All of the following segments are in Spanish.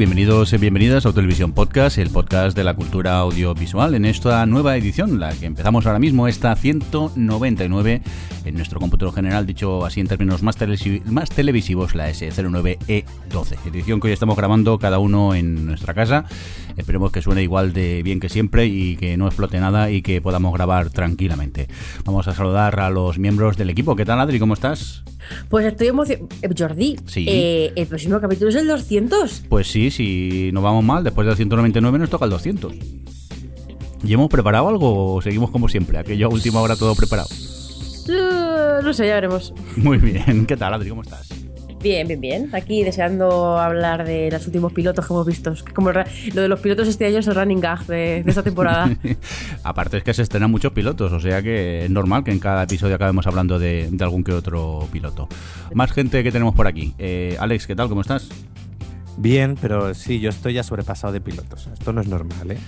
Bienvenidos y bienvenidas a Televisión Podcast, el podcast de la cultura audiovisual, en esta nueva edición, la que empezamos ahora mismo, esta 199 en nuestro cómputo general, dicho así en términos más, más televisivos, la S09E12, edición que hoy estamos grabando cada uno en nuestra casa. Esperemos que suene igual de bien que siempre y que no explote nada y que podamos grabar tranquilamente. Vamos a saludar a los miembros del equipo. ¿Qué tal, Adri? ¿Cómo estás? Pues estoy emocionado. Eh, Jordi, eh, ¿el próximo capítulo es el 200? Pues sí, si nos vamos mal, después del 199 nos toca el 200. ¿Y hemos preparado algo o seguimos como siempre? Aquello a última hora todo preparado. Uh, no sé, ya veremos. Muy bien. ¿Qué tal, Adri? ¿Cómo estás? Bien, bien, bien. Aquí deseando hablar de los últimos pilotos que hemos visto. Como lo de los pilotos este año es el running gag de, esta temporada. Aparte es que se estrenan muchos pilotos, o sea que es normal que en cada episodio acabemos hablando de, algún que otro piloto. Más gente que tenemos por aquí. Eh, Alex, ¿qué tal? ¿Cómo estás? Bien, pero sí, yo estoy ya sobrepasado de pilotos. Esto no es normal, ¿eh?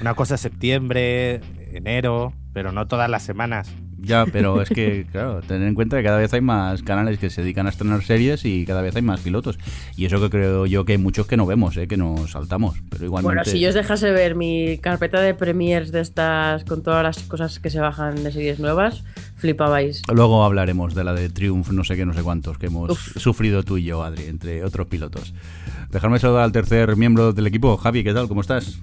Una cosa es septiembre, enero, pero no todas las semanas. Ya, pero es que, claro, tener en cuenta que cada vez hay más canales que se dedican a estrenar series y cada vez hay más pilotos. Y eso que creo yo que hay muchos que no vemos, ¿eh? que nos saltamos. Pero igualmente... Bueno, si yo os dejase ver mi carpeta de premiers de estas con todas las cosas que se bajan de series nuevas, flipabais. Luego hablaremos de la de Triumph, no sé qué, no sé cuántos, que hemos sufrido tú y yo, Adri, entre otros pilotos. Dejarme saludar al tercer miembro del equipo. Javi, ¿qué tal? ¿Cómo estás?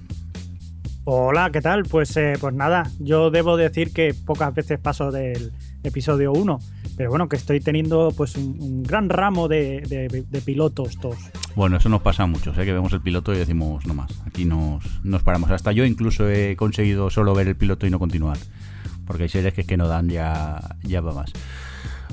Hola, ¿qué tal? Pues, eh, pues nada, yo debo decir que pocas veces paso del episodio 1, pero bueno, que estoy teniendo pues un, gran ramo de, pilotos todos. Bueno, eso nos pasa a muchos, ¿eh? que vemos el piloto y decimos no más, aquí nos, nos paramos. Hasta yo incluso he conseguido solo ver el piloto y no continuar, porque hay series que, que no dan ya, ya va más.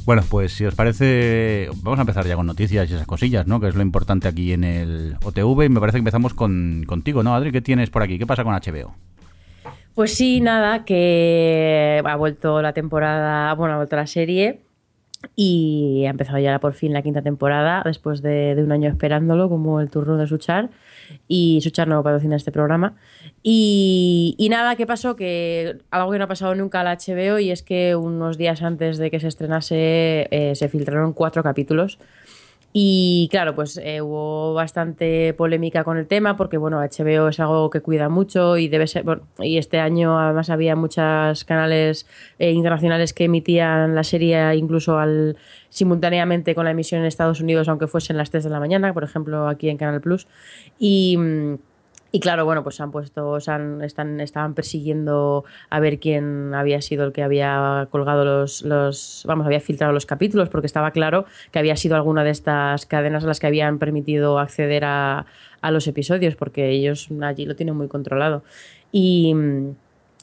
Bueno, pues si os parece, vamos a empezar ya con noticias y esas cosillas, ¿no? Que es lo importante aquí en el OTV. Y me parece que empezamos con, contigo, ¿no, Adri? ¿Qué tienes por aquí? ¿Qué pasa con HBO? Pues sí, nada, que ha vuelto la temporada, bueno, ha vuelto la serie y ha empezado ya por fin la quinta temporada, después de, un año esperándolo, como el turno de Suchar. Y Suchar no patrocina este programa. Y, nada, ¿qué pasó? Que algo que no ha pasado nunca al HBO y es que unos días antes de que se estrenase eh, se filtraron cuatro capítulos y claro, pues eh, hubo bastante polémica con el tema porque, bueno, HBO es algo que cuida mucho y debe ser. y este año además había muchos canales eh, internacionales que emitían la serie incluso al simultáneamente con la emisión en Estados Unidos, aunque fuesen las 3 de la mañana, por ejemplo, aquí en Canal Plus. Y. Mm, y claro, bueno, pues han puesto, han, están, estaban persiguiendo a ver quién había sido el que había colgado los, los, vamos, había filtrado los capítulos, porque estaba claro que había sido alguna de estas cadenas a las que habían permitido acceder a, a los episodios, porque ellos allí lo tienen muy controlado. Y,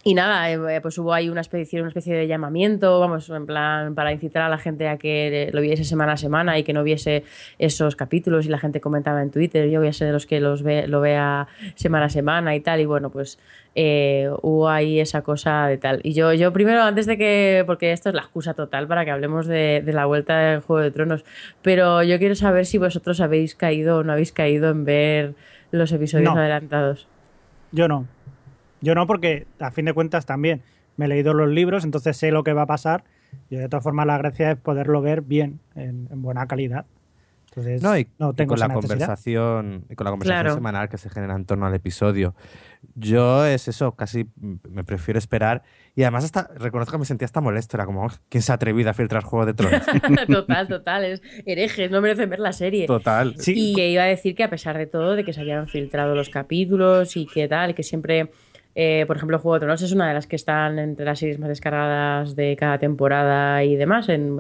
y nada, eh, eh, pues hubo ahí una especie, una especie de llamamiento, vamos, en plan, para incitar a la gente a que lo viese semana a semana y que no viese esos capítulos y la gente comentaba en Twitter, yo voy a ser de los que los ve, lo vea semana a semana y tal, y bueno, pues eh, hubo ahí esa cosa de tal. Y yo, yo primero, antes de que, porque esto es la excusa total para que hablemos de, la vuelta del Juego de Tronos, pero yo quiero saber si vosotros habéis caído o no habéis caído en ver los episodios adelantados. Yo no. Yo no, porque a fin de cuentas también me he leído los libros, entonces sé lo que va a pasar. Y de todas formas, la gracia es poderlo ver bien, en, buena calidad. Entonces, no, y, tengo con la conversación y con la conversación semanal que se genera en torno al episodio. Yo es eso, casi me prefiero esperar. Y además hasta reconozco que me sentía hasta molesto. Era como, ¿quién se ha atrevido a filtrar Juego de Tronos? total, total. Es herejes, no merecen ver la serie. Total. Sí. Y que iba a decir que a pesar de todo, de que se habían filtrado los capítulos y que tal, que siempre eh, por ejemplo, Juego de Tronos es una de las que están entre las series más descargadas de cada temporada y demás, en,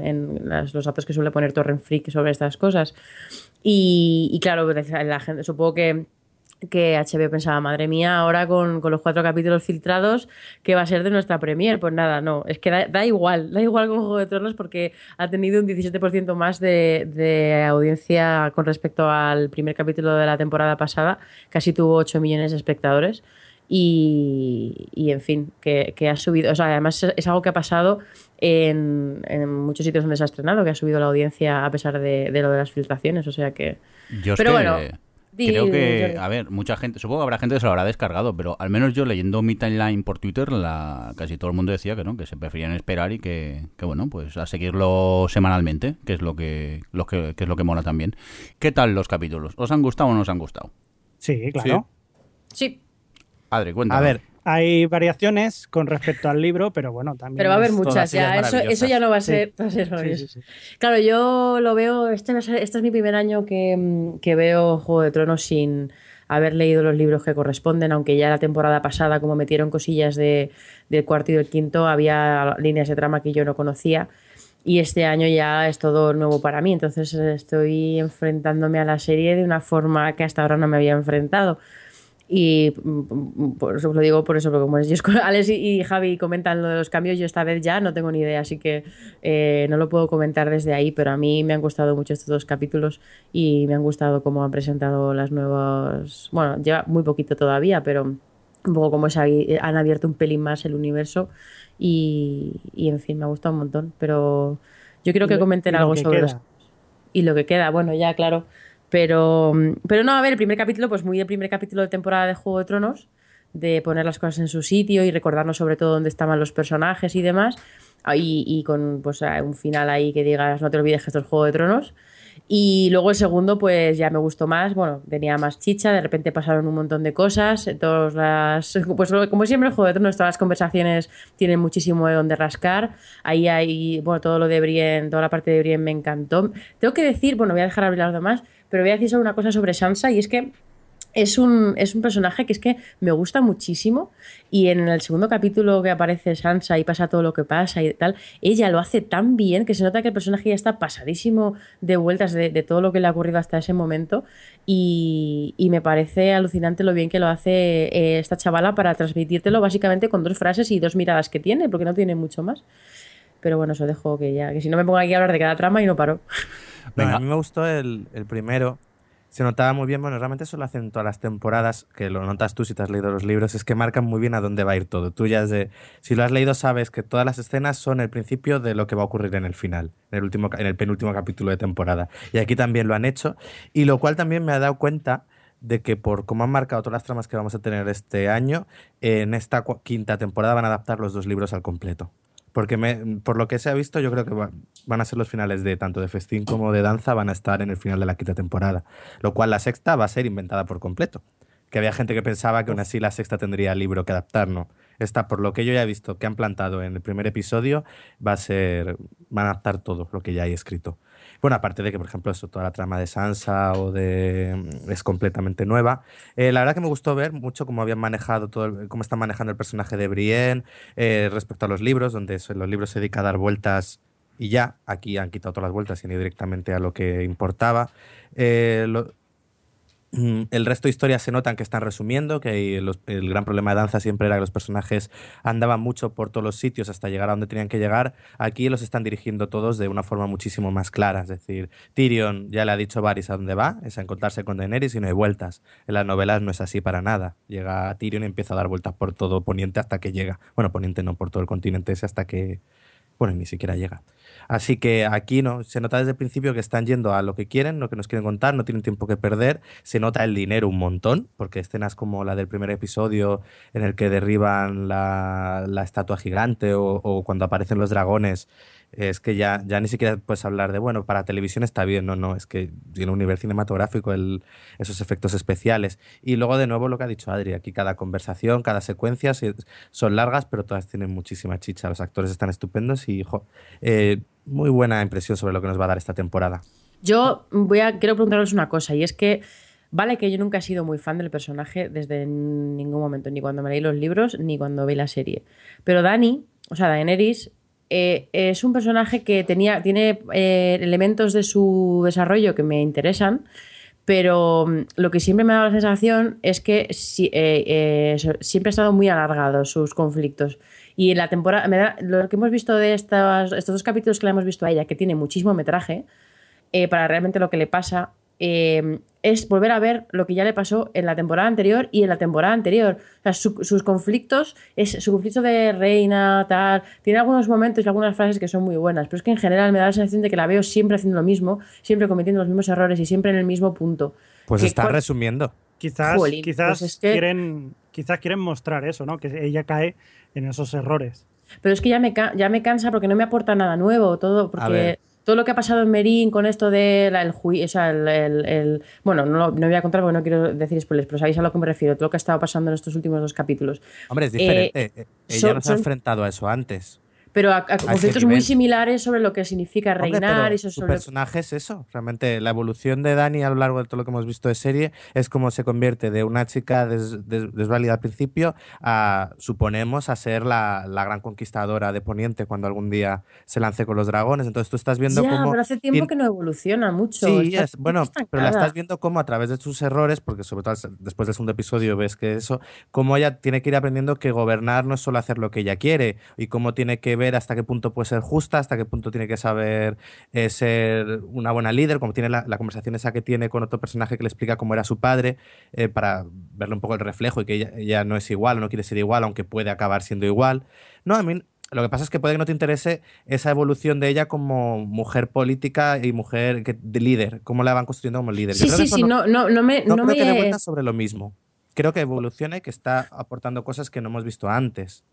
los datos que suele poner Torrent Freak sobre estas cosas. Y, claro, la gente, supongo que que HBO pensaba, madre mía, ahora con, los cuatro capítulos filtrados, ¿qué va a ser de nuestra premier? Pues nada, no, es que da, igual, da igual con Juego de Tronos porque ha tenido un 17% más de, audiencia con respecto al primer capítulo de la temporada pasada, casi tuvo 8 millones de espectadores. Y, en fin, que, ha subido, o sea, además es algo que ha pasado en, muchos sitios donde se ha estrenado, que ha subido la audiencia a pesar de, lo de las filtraciones, o sea que... Pero bueno Creo que, a ver, mucha gente, supongo que habrá gente que se lo habrá descargado, pero al menos yo leyendo mi timeline por Twitter, la, casi todo el mundo decía que no, que se preferían esperar y que, bueno, pues a seguirlo semanalmente, que es lo que, lo que, es lo que mola también. ¿Qué tal los capítulos? ¿Os han gustado o no os han gustado? Sí, claro. Sí. Adri, cuéntame. A ver, hay variaciones con respecto al libro, pero bueno, también. Pero va a haber muchas ya. Eso, ya no va a ser. claro, yo lo veo. Este, este, es mi primer año que, que, veo Juego de Tronos sin haber leído los libros que corresponden, aunque ya la temporada pasada, como metieron cosillas de, del cuarto y del quinto, había líneas de trama que yo no conocía. Y este año ya es todo nuevo para mí. Entonces estoy enfrentándome a la serie de una forma que hasta ahora no me había enfrentado y mm, por eso lo digo por eso, porque como es Alex y Javi comentan lo de los cambios, yo esta vez ya no tengo ni idea, así que eh, no lo puedo comentar desde ahí, pero a mí me han gustado mucho estos dos capítulos y me han gustado cómo han presentado las nuevas. Bueno, lleva muy poquito todavía, pero un poco como han abierto un pelín más el universo y, y en fin, me ha gustado un montón, pero yo quiero que comenten algo sobre los. Y lo que queda, bueno, ya, claro. Pero, pero no, a ver, el primer capítulo, pues muy el primer capítulo de temporada de Juego de Tronos, de poner las cosas en su sitio y recordarnos sobre todo dónde estaban los personajes y demás. Y, y con pues un final ahí que digas, no te olvides que esto es Juego de Tronos. Y luego el segundo, pues ya me gustó más, bueno, tenía más chicha, de repente pasaron un montón de cosas, todas las, pues como siempre el Juego de Tronos, todas las conversaciones tienen muchísimo de donde rascar, ahí hay, bueno, todo lo de Brienne, toda la parte de Brienne me encantó. Tengo que decir, bueno, voy a dejar hablar de más, pero voy a decir solo una cosa sobre Sansa y es que es un, es un personaje que es que me gusta muchísimo y en el segundo capítulo que aparece Sansa y pasa todo lo que pasa y tal, ella lo hace tan bien que se nota que el personaje ya está pasadísimo de vueltas de, todo lo que le ha ocurrido hasta ese momento y, me parece alucinante lo bien que lo hace eh, esta chavala para transmitírtelo básicamente con dos frases y dos miradas que tiene, porque no tiene mucho más. Pero bueno, eso dejo que ya, que si no me pongo aquí a hablar de cada trama y no paro. A mí me gustó el, primero. Se notaba muy bien, bueno, realmente eso lo hacen todas las temporadas, que lo notas tú si te has leído los libros, es que marcan muy bien a dónde va a ir todo. Tú ya de, si lo has leído sabes que todas las escenas son el principio de lo que va a ocurrir en el final, en el, último, en el penúltimo capítulo de temporada. Y aquí también lo han hecho, y lo cual también me ha dado cuenta de que por cómo han marcado todas las tramas que vamos a tener este año, en esta quinta temporada van a adaptar los dos libros al completo. Porque por lo que se ha visto, yo creo que van a ser los finales de tanto de festín como de danza, van a estar en el final de la quinta temporada. Lo cual la sexta va a ser inventada por completo. Que había gente que pensaba que aún así la sexta tendría libro que adaptar, ¿no? Esta, por lo que yo ya he visto que han plantado en el primer episodio, va a ser. van a adaptar todo lo que ya hay escrito. Bueno, aparte de que, por ejemplo, eso, toda la trama de Sansa o de mm, es completamente nueva. Eh, la verdad que me gustó ver mucho cómo habían manejado todo, cómo están manejando el personaje de Brienne eh, respecto a los libros, donde los libros se dedican a dar vueltas y ya. Aquí han quitado todas las vueltas y han ido directamente a lo que importaba. Eh, el resto de historias se notan que están resumiendo, que el gran problema de danza siempre era que los personajes andaban mucho por todos los sitios hasta llegar a donde tenían que llegar. Aquí los están dirigiendo todos de una forma muchísimo más clara. Es decir, Tyrion ya le ha dicho a Varys a dónde va, es a encontrarse con Daenerys y no hay vueltas. En las novelas no es así para nada. Llega Tyrion y empieza a dar vueltas por todo Poniente hasta que llega. Bueno, Poniente no, por todo el continente ese hasta que... Bueno, ni siquiera llega. Así que aquí no, se nota desde el principio que están yendo a lo que quieren, lo que nos quieren contar, no tienen tiempo que perder, se nota el dinero un montón, porque escenas como la del primer episodio en el que derriban la, estatua gigante o cuando aparecen los dragones es que ya, ya ni siquiera puedes hablar de, bueno, para televisión está bien, no, no, es que tiene un nivel cinematográfico el, esos efectos especiales. Y luego de nuevo lo que ha dicho Adri, aquí cada conversación, cada secuencia son largas, pero todas tienen muchísima chicha, los actores están estupendos y eh, muy buena impresión sobre lo que nos va a dar esta temporada. Yo voy a, quiero preguntaros una cosa, y es que Vale que yo nunca he sido muy fan del personaje desde ningún momento, ni cuando me leí los libros, ni cuando vi la serie. Pero Dani, o sea, Daenerys, eh, es un personaje que tenía, tiene eh, elementos de su desarrollo que me interesan, pero mm, lo que siempre me ha dado la sensación es que eh, siempre ha estado muy alargado sus conflictos. Y en la temporada, lo que hemos visto de estos, estos dos capítulos que le hemos visto a ella, que tiene muchísimo metraje, para realmente lo que le pasa, es volver a ver lo que ya le pasó en la temporada anterior y en la temporada anterior. O sea, sus conflictos, es, su conflicto de reina, tal, tiene algunos momentos y algunas frases que son muy buenas, pero es que en general me da la sensación de que la veo siempre haciendo lo mismo, siempre cometiendo los mismos errores y siempre en el mismo punto. Pues está resumiendo. Quizás, quizás, pues quieren, quizás quieren mostrar eso, ¿no? Que ella cae en esos errores. Pero es que ya me, ya me cansa porque no me aporta nada nuevo, todo, porque todo lo que ha pasado en Merín con esto de el juicio, o sea, el, bueno, no, no voy a contar porque no quiero decir spoilers, pero sabéis a lo que me refiero, todo lo que ha estado pasando en estos últimos dos capítulos. Hombre, es diferente. Eh, eh, ella no se ha enfrentado a eso antes pero a, conflictos muy similares sobre lo que significa reinar. y su personaje es eso. Realmente la evolución de Dani a lo largo de todo lo que hemos visto de serie es como se convierte de una chica desválida al principio a, suponemos, a ser la, gran conquistadora de Poniente cuando algún día se lance con los dragones. Entonces tú estás viendo ya, cómo... pero hace tiempo que no evoluciona mucho. Sí, es, bueno, pero la estás viendo como a través de sus errores, porque sobre todo después del segundo episodio ves que eso, cómo ella tiene que ir aprendiendo que gobernar no es solo hacer lo que ella quiere y cómo tiene que ver hasta qué punto puede ser justa, hasta qué punto tiene que saber eh, ser una buena líder, como tiene la, conversación esa que tiene con otro personaje que le explica cómo era su padre, eh, para verle un poco el reflejo y que ella, no es igual o no quiere ser igual, aunque puede acabar siendo igual. No, a mí lo que pasa es que puede que no te interese esa evolución de ella como mujer política y mujer de líder, cómo la van construyendo como líder. Sí, sí, sí, no, no, no, me... No, creo que dé vuelta sobre lo mismo. Creo que evoluciona y que está aportando cosas que no hemos visto antes.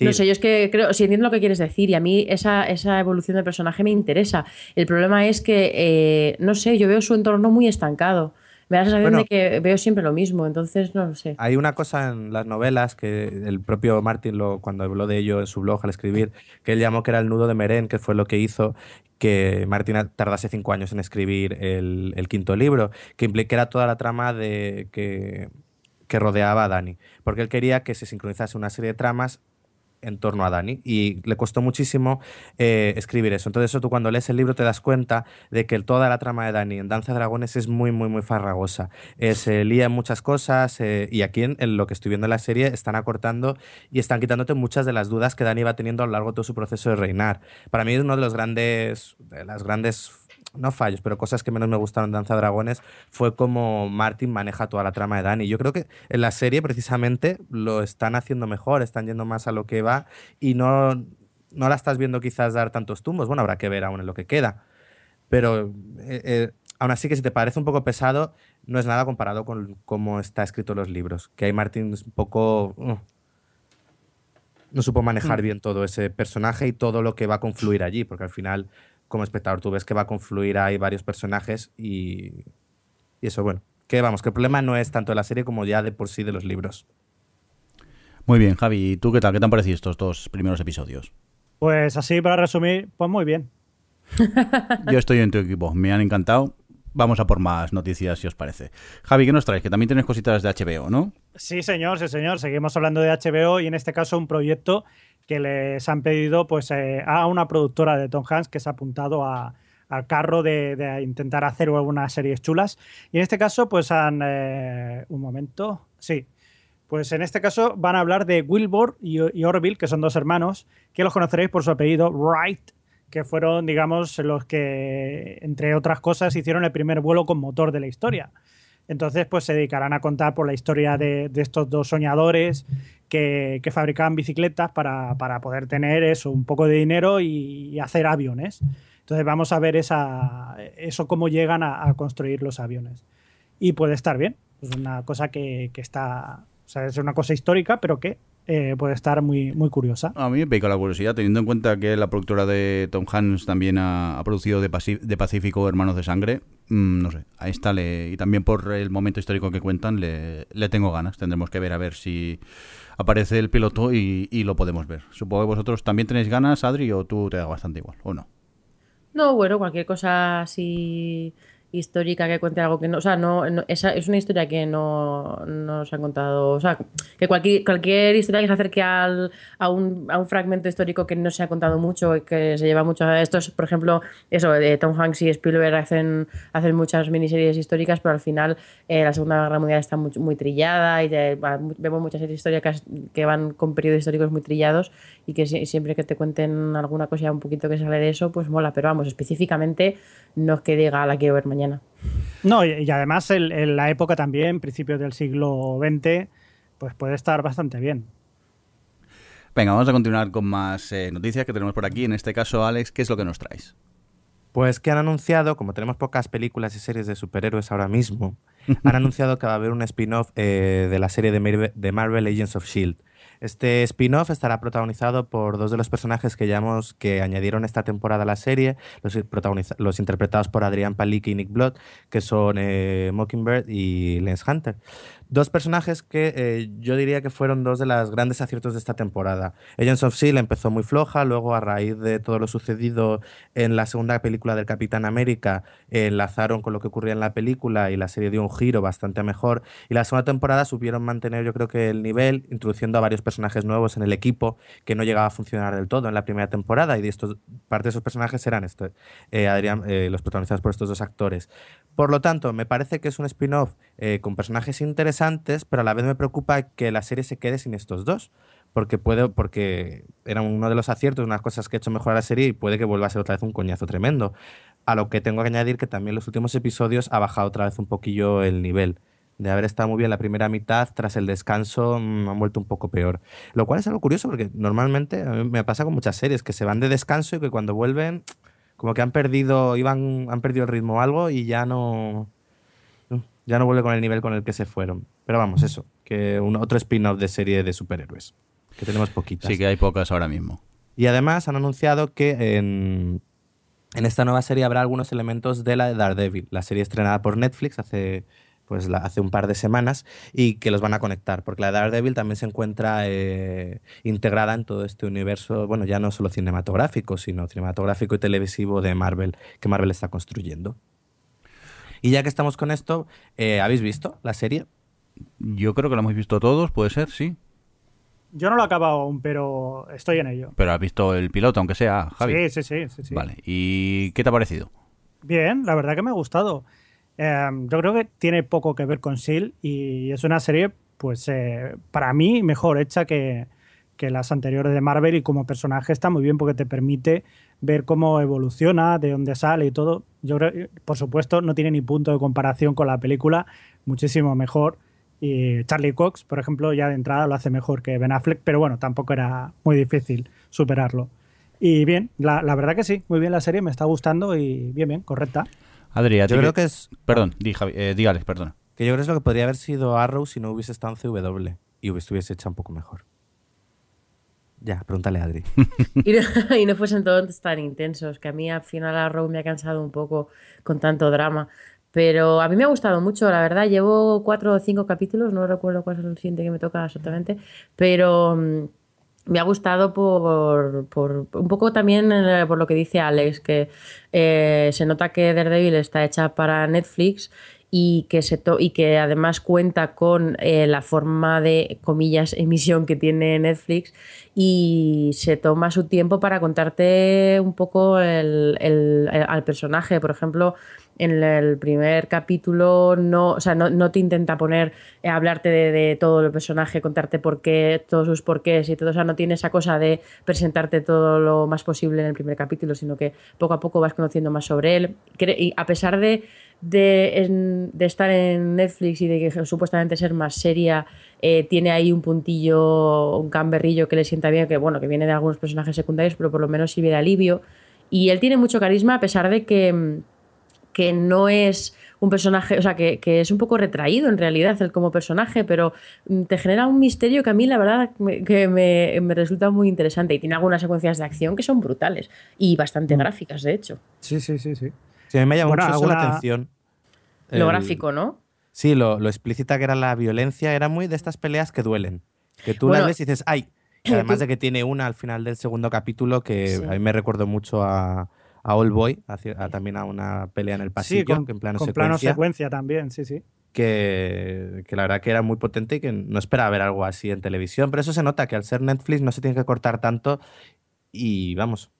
No sé, yo es que creo, si entiendo lo que quieres decir y a mí esa, esa evolución del personaje me interesa. El problema es que, eh, no sé, yo veo su entorno muy estancado. Me da la sensación de que veo siempre lo mismo, entonces no lo sé. Hay una cosa en las novelas que el propio Martin, lo, cuando habló de ello en su blog al escribir, que él llamó que era el nudo de Meren, que fue lo que hizo que Martin tardase cinco años en escribir el, el quinto libro, que implicara toda la trama de que, que rodeaba a Dani, porque él quería que se sincronizase una serie de tramas en torno a Dani y le costó muchísimo eh, escribir eso. Entonces eso tú cuando lees el libro te das cuenta de que toda la trama de Dani en Danza de Dragones es muy, muy, muy farragosa. Eh, se lía en muchas cosas eh, y aquí en, lo que estoy viendo en la serie están acortando y están quitándote muchas de las dudas que Dani va teniendo a lo largo de todo su proceso de reinar. Para mí es uno de los grandes, de las grandes no fallos, pero cosas que menos me gustaron de Danza Dragones fue como Martin maneja toda la trama de Dani. Yo creo que en la serie precisamente lo están haciendo mejor, están yendo más a lo que va y no, no la estás viendo quizás dar tantos tumbos. Bueno, habrá que ver aún en lo que queda. Pero eh, eh, aún así que si te parece un poco pesado, no es nada comparado con cómo está escrito los libros. Que hay Martin un poco... Uh, no supo manejar mm. bien todo ese personaje y todo lo que va a confluir allí, porque al final como espectador tú ves que va a confluir ahí varios personajes y, y eso, bueno, que vamos, que el problema no es tanto de la serie como ya de por sí de los libros. Muy bien, Javi, ¿y tú qué tal? ¿Qué te han parecido estos dos primeros episodios? Pues así, para resumir, pues muy bien. Yo estoy en tu equipo, me han encantado. Vamos a por más noticias, si os parece. Javi, ¿qué nos traes? Que también tienes cositas de HBO, ¿no? Sí, señor, sí, señor. Seguimos hablando de HBO y en este caso un proyecto que les han pedido pues, eh, a una productora de Tom Hanks que se ha apuntado al carro de, intentar hacer algunas series chulas. Y en este caso, pues han... Eh, un momento. Sí. Pues en este caso van a hablar de Wilbur y, Orville, que son dos hermanos, que los conoceréis por su apellido Wright, que fueron, digamos, los que, entre otras cosas, hicieron el primer vuelo con motor de la historia. Entonces, pues se dedicarán a contar por la historia de, estos dos soñadores que, fabricaban bicicletas para, poder tener eso, un poco de dinero y, hacer aviones. Entonces vamos a ver esa, eso cómo llegan a, construir los aviones. Y puede estar bien. Es una cosa que, que está. O sea, es una cosa histórica, pero que eh, puede estar muy, muy curiosa. A mí me pica la curiosidad, teniendo en cuenta que la productora de Tom Hanks también ha, producido de, de, Pacífico Hermanos de Sangre. Mm, no sé, ahí está. Le, y también por el momento histórico que cuentan, le, le, tengo ganas. Tendremos que ver a ver si aparece el piloto y, y, lo podemos ver. Supongo que vosotros también tenéis ganas, Adri, o tú te da bastante igual, ¿o no? No, bueno, cualquier cosa así histórica que cuente algo que no. O sea, no, esa es una historia que no, nos han contado. O sea, que cualquier, cualquier historia que se acerque al, a, un, a un fragmento histórico que no se ha contado mucho que se lleva mucho a estos, por ejemplo, eso, de Tom Hanks y Spielberg hacen, hacen muchas miniseries históricas, pero al final eh, la Segunda Guerra Mundial está muy, muy trillada y vemos muchas históricas que van con periodos históricos muy trillados y que siempre que te cuenten alguna cosa un poquito que sale de eso, pues mola. Pero vamos, específicamente no es que diga la quiero ver mañana. No, y, además en, la época también, principios del siglo XX, pues puede estar bastante bien. Venga, vamos a continuar con más eh, noticias que tenemos por aquí. En este caso, Alex, ¿qué es lo que nos traes? Pues que han anunciado, como tenemos pocas películas y series de superhéroes ahora mismo, han anunciado que va a haber un spin-off eh, de la serie de Marvel Agents of Shield. Este spin-off estará protagonizado por dos de los personajes que, añadieron esta temporada a la serie, los, interpretados por Adrián Palicki y Nick Blood, que son eh, Mockingbird y Lance Hunter. Dos personajes que eh, yo diría que fueron dos de los grandes aciertos de esta temporada. Agents of S.H.I.E.L.D. empezó muy floja, luego a raíz de todo lo sucedido en la segunda película del Capitán América, enlazaron con lo que ocurría en la película y la serie dio un giro bastante mejor. Y la segunda temporada supieron mantener yo creo que el nivel, introduciendo a varios personajes nuevos en el equipo que no llegaba a funcionar del todo en la primera temporada y de estos, parte de esos personajes eran esto, eh, Adrián, eh, los protagonizados por estos dos actores. Por lo tanto, me parece que es un spin-off con personajes interesantes pero a la vez me preocupa que la serie se quede sin estos dos. Porque puede, porque era uno de los aciertos, unas cosas que he hecho mejor a la serie y puede que vuelva a ser otra vez un coñazo tremendo. A lo que tengo que añadir que también los últimos episodios ha bajado otra vez un poquillo el nivel. De haber estado muy bien la primera mitad, tras el descanso mm, han vuelto un poco peor. Lo cual es algo curioso porque normalmente a mí me pasa con muchas series que se van de descanso y que cuando vuelven como que han perdido, iban, han perdido el ritmo o algo y ya no, ya no vuelve con el nivel con el que se fueron. Pero vamos, eso, que un otro spin-off de serie de superhéroes, que tenemos poquitas. Sí, que hay pocas ahora mismo. Y además han anunciado que en, en esta nueva serie habrá algunos elementos de la de Daredevil, la serie estrenada por Netflix hace pues hace un par de semanas y que los van a conectar, porque la de Daredevil también se encuentra eh, integrada en todo este universo, bueno, ya no solo cinematográfico, sino cinematográfico y televisivo de Marvel, que Marvel está construyendo. Y ya que estamos con esto, eh, ¿habéis visto la serie? Yo creo que la hemos visto todos, puede ser, sí. Yo no lo he acabado aún, pero estoy en ello. Pero has visto el piloto, aunque sea, Javi. Sí, sí, sí. sí, Vale, ¿y qué te ha parecido? Bien, la verdad que me ha gustado. Em, yo creo que tiene poco que ver con SEAL y es una serie, pues, eh, para mí mejor hecha que, que las anteriores de Marvel y como personaje está muy bien porque te permite ver cómo evoluciona, de dónde sale y todo. Yo creo, por supuesto, no tiene ni punto de comparación con la película, muchísimo mejor. Y Charlie Cox, por ejemplo, ya de entrada lo hace mejor que Ben Affleck, pero bueno, tampoco era muy difícil superarlo. Y bien, la, verdad que sí, muy bien la serie, me está gustando y bien, bien, correcta. Adrián, yo creo que, es. Perdón, di, eh, perdón. Que yo creo que es lo que podría haber sido Arrow si no hubiese estado en CW y estuviese hecha un poco mejor. Ya, pregúntale a Adri. y, no, fuesen todos tan intensos, que a mí al final Arrow me ha cansado un poco con tanto drama. Pero a mí me ha gustado mucho, la verdad. Llevo cuatro o cinco capítulos, no recuerdo cuál es el siguiente que me toca exactamente, pero mm, me ha gustado por, por, un poco también eh, por lo que dice Alex, que eh, se nota que Daredevil está hecha para Netflix y que, se y que además cuenta con eh, la forma de, comillas, emisión que tiene Netflix y se toma su tiempo para contarte un poco el, al personaje. Por ejemplo, en el primer capítulo no, o sea, no, te intenta poner, eh, hablarte de, todo el personaje, contarte por qué, todos sus porqués y todo, o sea, no tiene esa cosa de presentarte todo lo más posible en el primer capítulo, sino que poco a poco vas conociendo más sobre él. Y a pesar de de, estar en Netflix y de que supuestamente ser más seria, eh, tiene ahí un puntillo, un camberrillo que le sienta bien, que bueno, que viene de algunos personajes secundarios, pero por lo menos sirve de alivio. Y él tiene mucho carisma a pesar de que, que no es un personaje, o sea, que, es un poco retraído en realidad él como personaje, pero mm, te genera un misterio que a mí la verdad que me, me resulta muy interesante y tiene algunas secuencias de acción que son brutales y bastante mm. gráficas, de hecho. Sí, sí, sí, sí. Sí, a mí me llama mucho la atención. Lo gráfico, ¿no? Sí, lo, explícita que era la violencia, era muy de estas peleas que duelen. Que tú la ves y dices, ¡ay! además de que tiene una al final del segundo capítulo que a mí me recuerdo mucho a, a All Boy, también a una pelea en el pasillo, con, que en plano con secuencia. plano secuencia también, sí, sí. Que, que, la verdad que era muy potente y que no esperaba ver algo así en televisión. Pero eso se nota que al ser Netflix no se tiene que cortar tanto y vamos,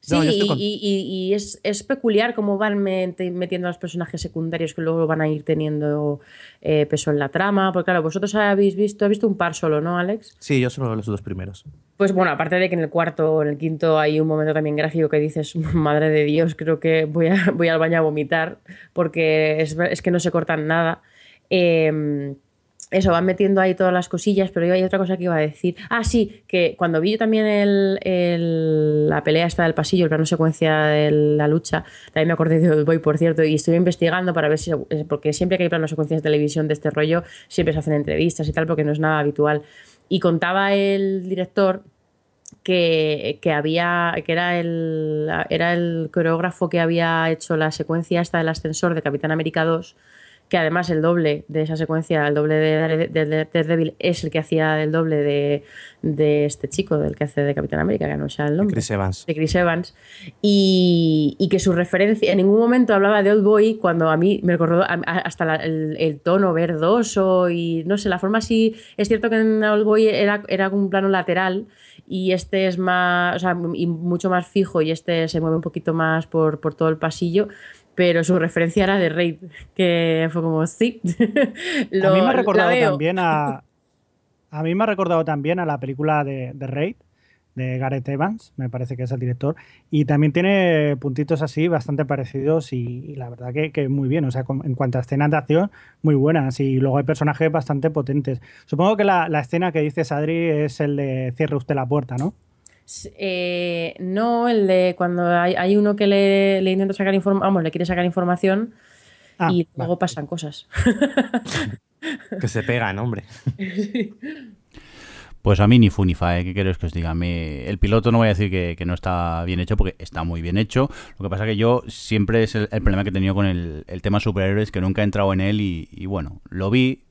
Sí, y, es, peculiar cómo van metiendo a los personajes secundarios que luego van a ir teniendo eh, peso en la trama. Porque claro, vosotros habéis visto, visto un par solo, ¿no, Alex? Sí, yo solo los dos primeros. Pues bueno, aparte de que en el cuarto o en el quinto hay un momento también gráfico que dices, madre de Dios, creo que voy, a, voy al baño a vomitar, porque es, es que no se cortan nada. Eh, eso, van metiendo ahí todas las cosillas, pero hay otra cosa que iba a decir. Ah, sí, que cuando vi yo también el, la pelea esta del pasillo, el plano secuencia de la lucha, también me acordé de Boy, por cierto, y estuve investigando para ver si, porque siempre que hay planos secuencias de televisión de este rollo, siempre se hacen entrevistas y tal, porque no es nada habitual. Y contaba el director que, que, había que era el era el coreógrafo que había hecho la secuencia esta del ascensor de Capitán América 2 que además el doble de esa secuencia, el doble de, Daredevil, es el que hacía el doble de, este chico, del que hace de Capitán América, que no sé el nombre. De Chris Evans. De Chris Evans. Y, que su referencia, en ningún momento hablaba de Old Boy cuando a mí me recordó hasta el, tono verdoso y no sé, la forma así. Es cierto que en Old Boy era, era un plano lateral y este es más, o sea, y mucho más fijo y este se mueve un poquito más por, por todo el pasillo pero su referencia era de Raid, que fue como, sí. a mí me ha recordado también a. A mí me ha recordado también a la película de, de Raid, de Gareth Evans, me parece que es el director, y también tiene puntitos así bastante parecidos y, la verdad que, que, muy bien, o sea, en cuanto a escenas de acción, muy buenas y luego hay personajes bastante potentes. Supongo que la, la escena que dice Adri es el de cierre usted la puerta, ¿no? Eh, no, el de cuando hay, uno que le, le intenta sacar información, vamos, le quiere sacar información ah, y luego pasan cosas. que se pegan, hombre. Pues a mí ni fu ni fa, ¿eh? ¿qué queréis que os diga? el piloto no voy a decir que, no está bien hecho porque está muy bien hecho. Lo que pasa que yo siempre es el, problema que he tenido con el, tema superhéroes, que nunca he entrado en él y, y, bueno, lo vi.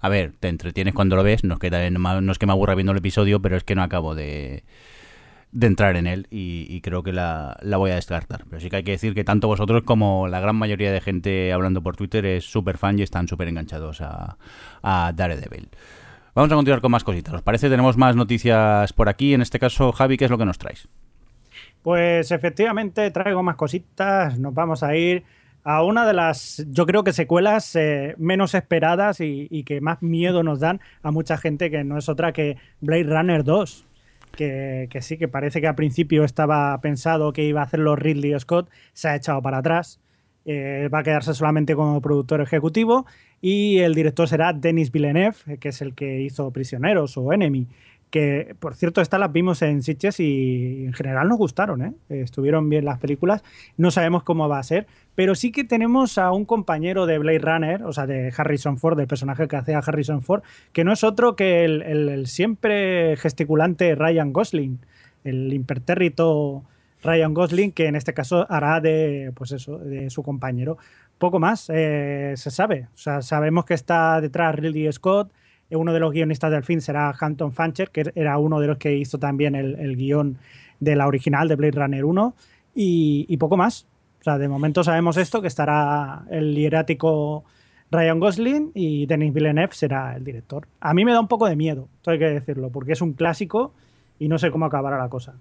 A ver, te entretienes cuando lo ves, no es, que, no es que me aburra viendo el episodio, pero es que no acabo de, de entrar en él y, creo que la, voy a descartar. Pero sí que hay que decir que tanto vosotros como la gran mayoría de gente hablando por Twitter es súper fan y están súper enganchados a, a Daredevil. Vamos a continuar con más cositas. ¿Os parece? Tenemos más noticias por aquí. En este caso, Javi, ¿qué es lo que nos traes? Pues efectivamente traigo más cositas. Nos vamos a ir a una de las, yo creo que secuelas eh, menos esperadas y, y, que más miedo nos dan a mucha gente, que no es otra que Blade Runner 2 que, sí, que parece que al principio estaba pensado que iba a hacerlo Ridley Scott, se ha echado para atrás. Eh, va a quedarse solamente como productor ejecutivo y el director será Denis Villeneuve, que es el que hizo Prisioneros o Enemy que por cierto estas las vimos en Sitges y en general nos gustaron, ¿eh? estuvieron bien las películas, no sabemos cómo va a ser, pero sí que tenemos a un compañero de Blade Runner, o sea, de Harrison Ford, del personaje que hace a Harrison Ford, que no es otro que el, siempre gesticulante Ryan Gosling, el impertérrito Ryan Gosling, que en este caso hará de, pues eso, de su compañero. Poco más eh, se sabe, o sea, sabemos que está detrás Ridley Scott, uno de los guionistas del film será Hampton Fancher, que era uno de los que hizo también el, guion de la original de Blade Runner 1, y, poco más. O sea, de momento sabemos esto, que estará el hierático Ryan Gosling y Denis Villeneuve será el director. A mí me da un poco de miedo, hay que decirlo, porque es un clásico y no sé cómo acabará la cosa.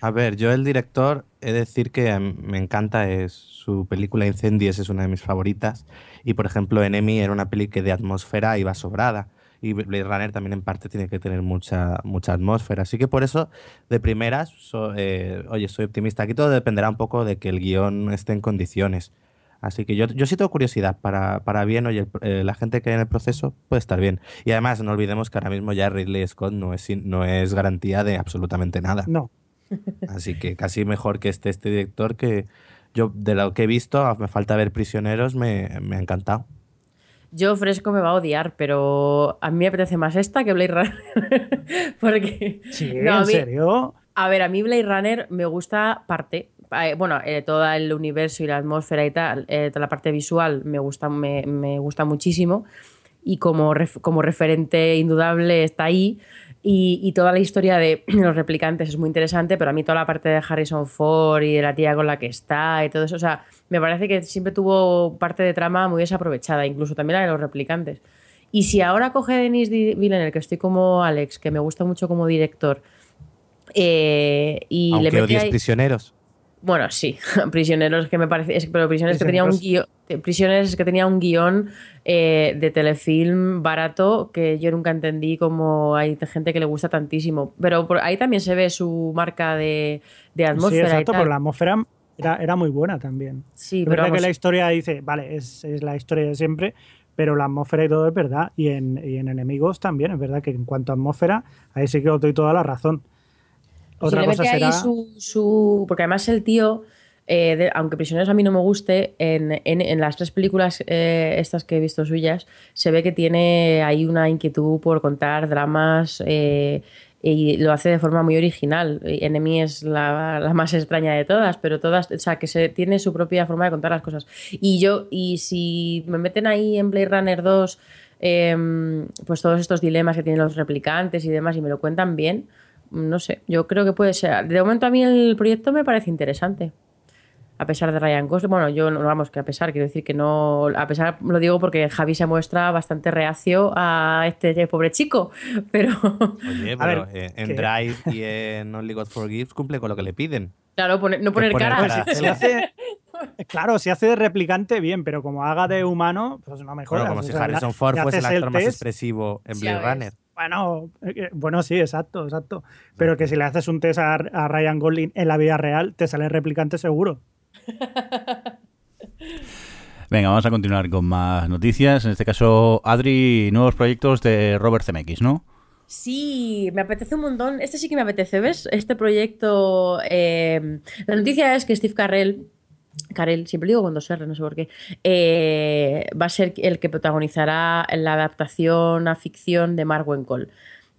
A ver, yo el director, he de decir que me encanta, es su película Incendies es una de mis favoritas y por ejemplo Enemy era una peli que de atmósfera iba sobrada y Blade Runner también en parte tiene que tener mucha, mucha atmósfera. Así que por eso, de primeras, eh, oye, soy optimista. Aquí todo dependerá un poco de que el guion esté en condiciones. Así que yo, yo sí tengo curiosidad para, para bien, oye, eh, la gente que hay en el proceso puede estar bien. Y además, no olvidemos que ahora mismo ya Ridley Scott no es, no es garantía de absolutamente nada. No. Así que casi mejor que esté este director que yo, de lo que he visto, me falta ver Prisioneros, me, me ha encantado. Yo Fresco me va a odiar, pero a mí me apetece más esta que Blade Runner. Porque. Sí, ¿en serio? A ver, a mí Blade Runner me gusta parte. Eh, bueno, eh, todo el universo y la atmósfera y tal, eh, toda la parte visual me gusta, me, gusta muchísimo. y como, como referente indudable está ahí. Y, toda la historia de los replicantes es muy interesante, pero a mí toda la parte de Harrison Ford y de la tía con la que está y todo eso, o sea, me parece que siempre tuvo parte de trama muy desaprovechada, incluso también la de los replicantes. Y si ahora coge a Denis Villeneuve, que estoy como Alex, que me gusta mucho como director, eh, y Aunque le odies prisioneros. Bueno, sí, prisioneros que me parece, pero prisioneros que tenía un guion, prisioneros que tenía un guion eh, de telefilm barato que yo nunca entendí como hay gente que le gusta tantísimo. Pero ahí también se ve su marca de, atmósfera. Sí, exacto, pero la atmósfera era, muy buena también. Sí, pero que la historia dice, vale, es, es, la historia de siempre, pero la atmósfera y todo es verdad. Y en, y en enemigos también, es verdad que en cuanto a atmósfera, ahí sí que os doy toda la razón. Otra cosa será... su, Porque además el tío, eh, aunque Prisioneros a mí no me guste, en, las tres películas eh, estas que he visto suyas, se ve que tiene ahí una inquietud por contar dramas eh, y lo hace de forma muy original. Enemy es la, más extraña de todas, pero todas, o sea, que se tiene su propia forma de contar las cosas. Y yo, y si me meten ahí en Blade Runner 2, em, pues todos estos dilemas que tienen los replicantes y demás, y me lo cuentan bien, no sé, yo creo que puede ser. De momento a mí el proyecto me parece interesante. A pesar de Ryan Gosling, bueno, yo no vamos que a pesar, quiero decir que no, a pesar lo digo porque Javi se muestra bastante reacio a este pobre chico, pero... Oye, pero eh, en Drive y en Only God Forgives cumple con lo que le piden. Claro, no poner, cara. claro, si hace de replicante, bien, pero como haga de humano, pues no mejor. Bueno, como si Harrison Ford fuese el actor más expresivo en Blade Runner. Bueno, eh, bueno, sí, exacto, exacto. Pero que si le haces un test a, Ryan Gosling en la vida real, te sale replicante seguro. Venga, vamos a continuar con más noticias. En este caso, Adri, nuevos proyectos de Robert Zemeckis, ¿no? Sí, me apetece un montón. Este sí que me apetece, ¿ves? Este proyecto. Eh, la noticia es que Steve Carrell Karel, siempre digo cuando se no sé por qué, eh, va a ser el que protagonizará la adaptación a ficción de Mark Cole,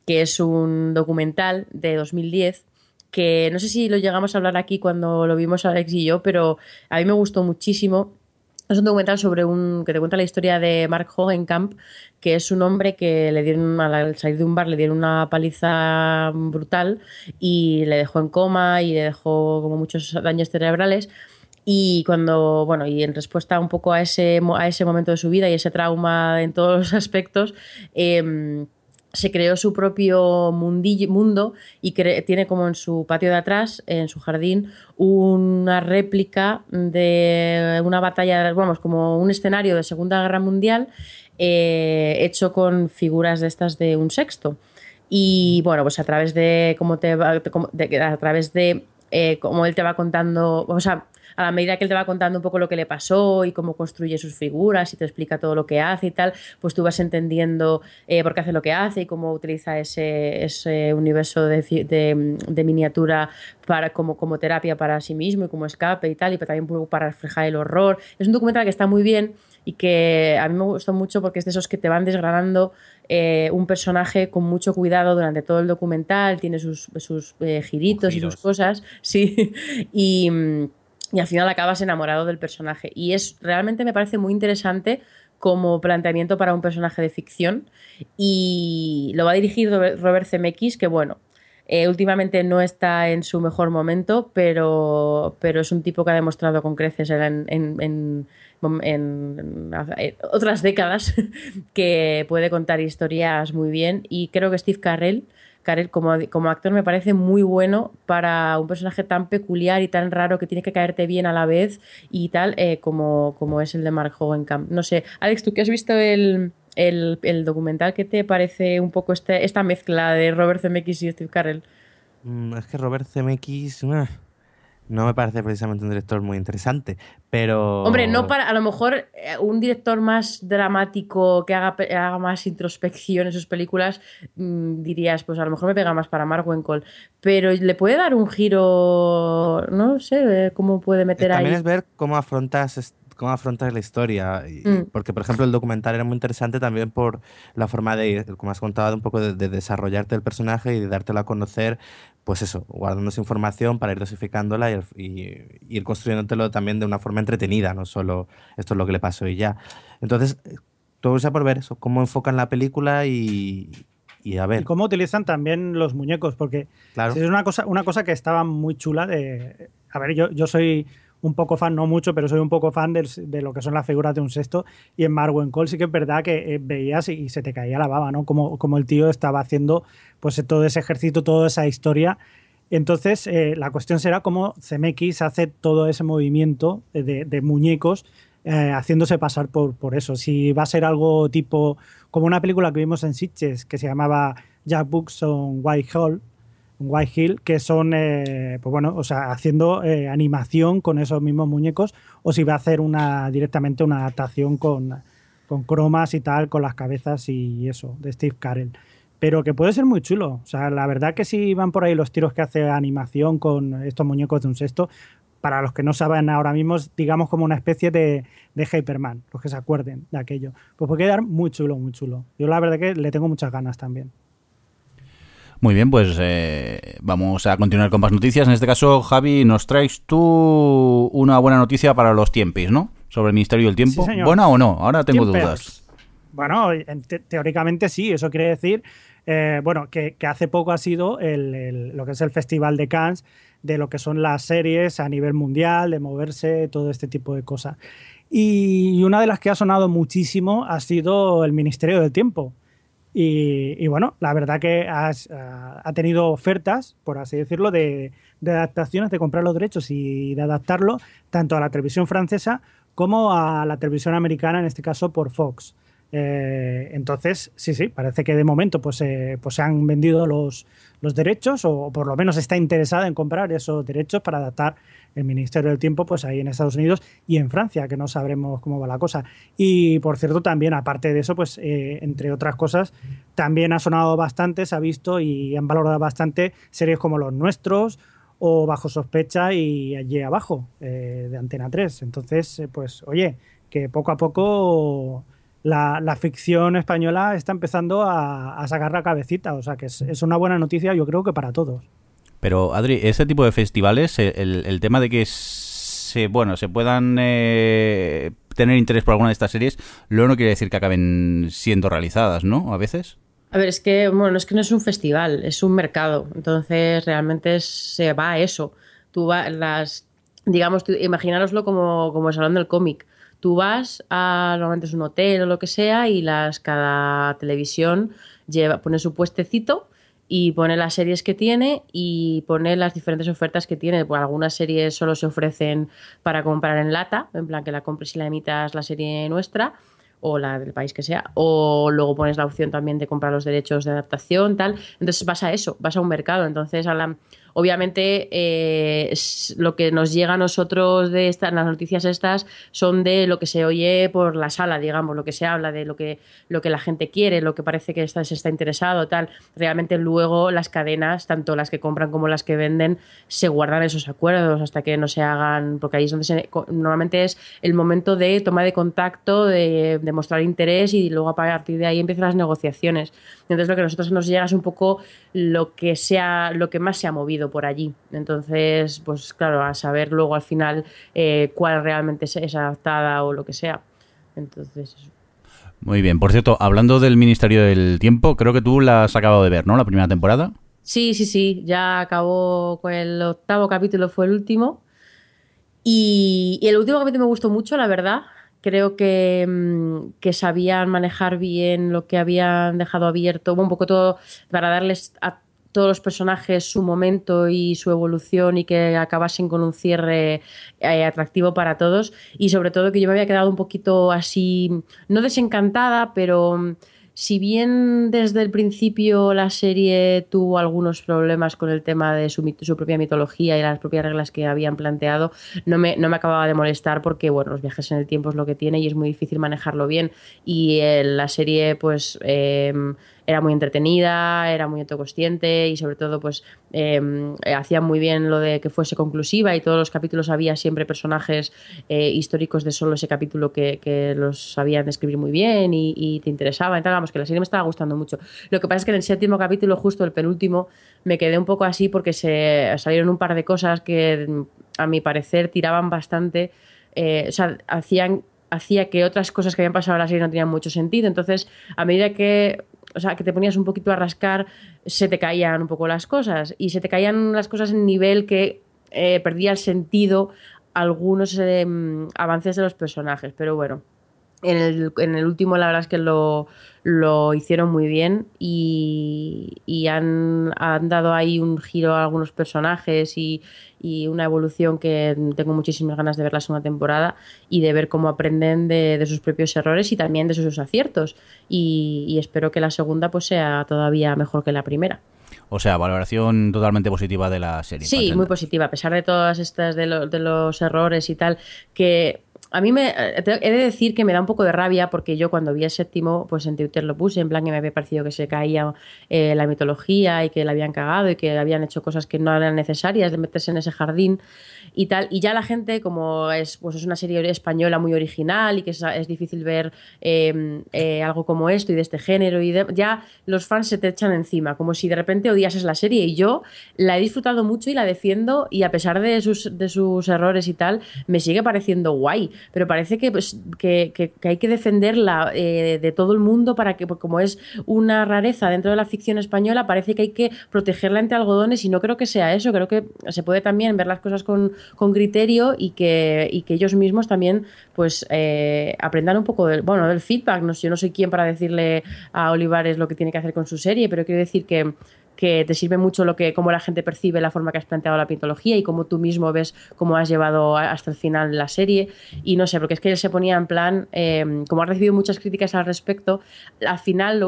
que es un documental de 2010 que no sé si lo llegamos a hablar aquí cuando lo vimos Alex y yo, pero a mí me gustó muchísimo. Es un documental sobre un que te cuenta la historia de Mark Hogenkamp, que es un hombre que le dieron al salir de un bar le dieron una paliza brutal y le dejó en coma y le dejó como muchos daños cerebrales y cuando, bueno, y en respuesta un poco a ese, a ese momento de su vida y ese trauma en todos los aspectos, em, se creó su propio mundo y tiene como en su patio de atrás, en su jardín, una réplica de una batalla, vamos, como un escenario de Segunda Guerra Mundial eh, hecho con figuras de estas de un sexto. Y bueno, pues a través de cómo te va, a través de eh, él te va contando, o sea, a la medida que él te va contando un poco lo que le pasó y cómo construye sus figuras y te explica todo lo que hace y tal, pues tú vas entendiendo eh, por qué hace lo que hace y cómo utiliza ese, ese universo de, de, miniatura para, como, como terapia para sí mismo y como escape y tal, y también para reflejar el horror. Es un documental que está muy bien y que a mí me gustó mucho porque es de esos que te van desgranando eh, un personaje con mucho cuidado durante todo el documental, tiene sus, sus eh, giritos y sus cosas, sí, y y al final acabas enamorado del personaje. Y es realmente me parece muy interesante como planteamiento para un personaje de ficción. Y lo va a dirigir Robert Zemeckis, que bueno, eh, últimamente no está en su mejor momento, pero, pero es un tipo que ha demostrado con creces en, en, otras décadas que puede contar historias muy bien. Y creo que Steve Carell Karel como, actor me parece muy bueno para un personaje tan peculiar y tan raro que tiene que caerte bien a la vez y tal, eh, como, como es el de Mark Hogenkamp. No sé, Alex, tú que has visto el, documental, ¿qué te parece un poco este, esta mezcla de Robert Zemeckis y Steve Carell? Mm, es que Robert Zemeckis... Ah, no me parece precisamente un director muy interesante, pero... Hombre, no para, a lo mejor eh, un director más dramático que haga, haga más introspección en sus películas, mm, dirías, pues a lo mejor me pega más para Mark Wenkel, pero le puede dar un giro, no sé, cómo puede meter ahí... También es ver cómo afrontas cómo afrontas la historia. Mm. Porque, por ejemplo, el documental era muy interesante también por la forma de, como has contado, un poco de, de, desarrollarte el personaje y de dártelo a conocer pues eso, guardando esa información para ir dosificándola y, ir construyéndotelo también de una forma entretenida, no solo esto es lo que le pasó y ya. Entonces, todo sea por ver eso, cómo enfocan la película y, y a ver. Y cómo utilizan también los muñecos, porque es una cosa, una cosa que estaba muy chula de. A ver, yo, yo soy un poco fan, no mucho, pero soy un poco fan de, lo que son las figuras de un sexto. Y en Marwen Cole sí que es verdad que eh, veías y, se te caía la baba, ¿no? Como, como el tío estaba haciendo pues todo ese ejército, toda esa historia. Entonces, eh, la cuestión será cómo CMX hace todo ese movimiento de, muñecos eh, haciéndose pasar por, por eso. Si va a ser algo tipo como una película que vimos en Sitges que se llamaba Jack Books on White Hill, que son, eh, pues bueno, o sea, haciendo eh, animación con esos mismos muñecos, o si va a hacer una directamente una adaptación con, con cromas y tal, con las cabezas y eso, de Steve Carell. Pero que puede ser muy chulo. O sea, la verdad que si van por ahí los tiros que hace animación con estos muñecos de un sexto, para los que no saben ahora mismo, digamos como una especie de, de Hyperman, los que se acuerden de aquello. Pues puede quedar muy chulo, muy chulo. Yo la verdad que le tengo muchas ganas también. Muy bien, pues eh, vamos a continuar con más noticias. En este caso, Javi, nos traes tú una buena noticia para los tiempos, ¿no? Sobre el Ministerio del Tiempo. ¿Buena o no? Ahora tengo dudas. Bueno, teóricamente sí. Eso quiere decir, eh, bueno, que, hace poco ha sido lo que es el Festival de Cannes de lo que son las series a nivel mundial, de moverse, todo este tipo de cosas. Y una de las que ha sonado muchísimo ha sido el Ministerio del Tiempo. Y, bueno, la verdad que ha tenido ofertas, por así decirlo, de, adaptaciones, de comprar los derechos y de adaptarlo tanto a la televisión francesa como a la televisión americana, en este caso por Fox. Eh, entonces, sí, sí, parece que de momento pues, eh, pues se han vendido los, los derechos o por lo menos está interesada en comprar esos derechos para adaptar el Ministerio del Tiempo pues ahí en Estados Unidos y en Francia, que no sabremos cómo va la cosa. Y por cierto, también, aparte de eso, pues eh, entre otras cosas, también ha sonado bastante, se ha visto y han valorado bastante series como Los Nuestros o Bajo Sospecha y Allí Abajo, eh, de Antena 3. Entonces, eh, pues oye, que poco a poco... La, ficción española está empezando a, sacar la cabecita, o sea que es una buena noticia yo creo que para todos. Pero, Adri, ese tipo de festivales, eh, el, tema de que se, bueno, se puedan eh, tener interés por alguna de estas series, luego no quiere decir que acaben siendo realizadas, ¿no? A veces. A ver, es que, bueno, es que no es un festival, es un mercado. Entonces, realmente se va a eso. Tú vas, las, digamos, tú, imaginároslo como, como el salón del cómic. Tú vas a, normalmente es un hotel o lo que sea, y las, cada televisión lleva, pone su puestecito y pone las series que tiene y pone las diferentes ofertas que tiene. Pues algunas series solo se ofrecen para comprar en lata, en plan que la compres y la emitas la serie nuestra o la del país que sea, o luego pones la opción también de comprar los derechos de adaptación, tal. Entonces vas a eso, vas a un mercado. Entonces a la, Obviamente, eh, lo que nos llega a nosotros de estas, las noticias estas son de lo que se oye por la sala, digamos, lo que se habla, de lo que, lo que la gente quiere, lo que parece que está, se está interesado, tal. Realmente luego las cadenas, tanto las que compran como las que venden, se guardan esos acuerdos hasta que no se hagan, porque ahí es donde normalmente es el momento de toma de contacto, de, de mostrar interés y luego a partir de ahí empiezan las negociaciones. Entonces lo que a nosotros nos llega es un poco lo que sea, lo que más se ha movido por allí. Entonces, pues claro, a saber luego al final eh, cuál realmente es, adaptada o lo que sea. Entonces, Muy bien. Por cierto, hablando del Ministerio del Tiempo, creo que tú la has acabado de ver, ¿no? La primera temporada. Sí, sí, sí. Ya acabó con el octavo capítulo, fue el último. Y, y el último capítulo me gustó mucho, la verdad. Creo que, mm, que, sabían manejar bien lo que habían dejado abierto, un poco todo para darles a todos los personajes su momento y su evolución y que acabasen con un cierre eh, atractivo para todos y sobre todo que yo me había quedado un poquito así, no desencantada, pero mm, si bien desde el principio la serie tuvo algunos problemas con el tema de su, propia mitología y las propias reglas que habían planteado, no me, no me acababa de molestar porque, bueno, los viajes en el tiempo es lo que tiene y es muy difícil manejarlo bien. Y eh, la serie, pues... Em, era muy entretenida, era muy autoconsciente y sobre todo pues eh, hacía muy bien lo de que fuese conclusiva y todos los capítulos había siempre personajes eh, históricos de solo ese capítulo que, los sabían describir muy bien y, te interesaba. Entonces, vamos, que la serie me estaba gustando mucho. Lo que pasa es que en el séptimo capítulo, justo el penúltimo, me quedé un poco así porque se salieron un par de cosas que a mi parecer tiraban bastante, eh, o sea, hacían hacía que otras cosas que habían pasado en la serie no tenían mucho sentido. Entonces, a medida que o sea, que te ponías un poquito a rascar, se te caían un poco las cosas. Y se te caían las cosas en nivel que eh, perdía el sentido algunos em, avances de los personajes. Pero bueno, en el, en el, último la verdad es que lo, lo hicieron muy bien y, y han, han, dado ahí un giro a algunos personajes y, y una evolución que tengo muchísimas ganas de ver la segunda temporada y de ver cómo aprenden de, de sus propios errores y también de sus aciertos. Y, y, espero que la segunda pues sea todavía mejor que la primera. O sea, valoración totalmente positiva de la serie. Sí, muy positiva, a pesar de todas estas de, lo, de los errores y tal, que a mí me he de decir que me da un poco de rabia porque yo cuando vi el séptimo, pues en Twitter lo puse, en plan que me había parecido que se caía eh, la mitología y que la habían cagado y que habían hecho cosas que no eran necesarias de meterse en ese jardín y tal. Y ya la gente, como es, pues es una serie española muy original y que es, es difícil ver eh, eh, algo como esto y de este género, y de, ya los fans se te echan encima, como si de repente odiases la serie. Y yo la he disfrutado mucho y la defiendo y a pesar de sus, de sus errores y tal, me sigue pareciendo guay pero parece que, pues, que, que, hay que defenderla eh, de todo el mundo para que, pues, como es una rareza dentro de la ficción española, parece que hay que protegerla entre algodones y no creo que sea eso, creo que se puede también ver las cosas con, con criterio y que, y que ellos mismos también pues eh, aprendan un poco del, bueno, del feedback. No, yo no soy quien para decirle a Olivares lo que tiene que hacer con su serie, pero quiero decir que que te sirve mucho lo que cómo la gente percibe la forma que has planteado la mitología y cómo tú mismo ves cómo has llevado hasta el final la serie y no sé porque es que él se ponía en plan eh, como ha recibido muchas críticas al respecto al final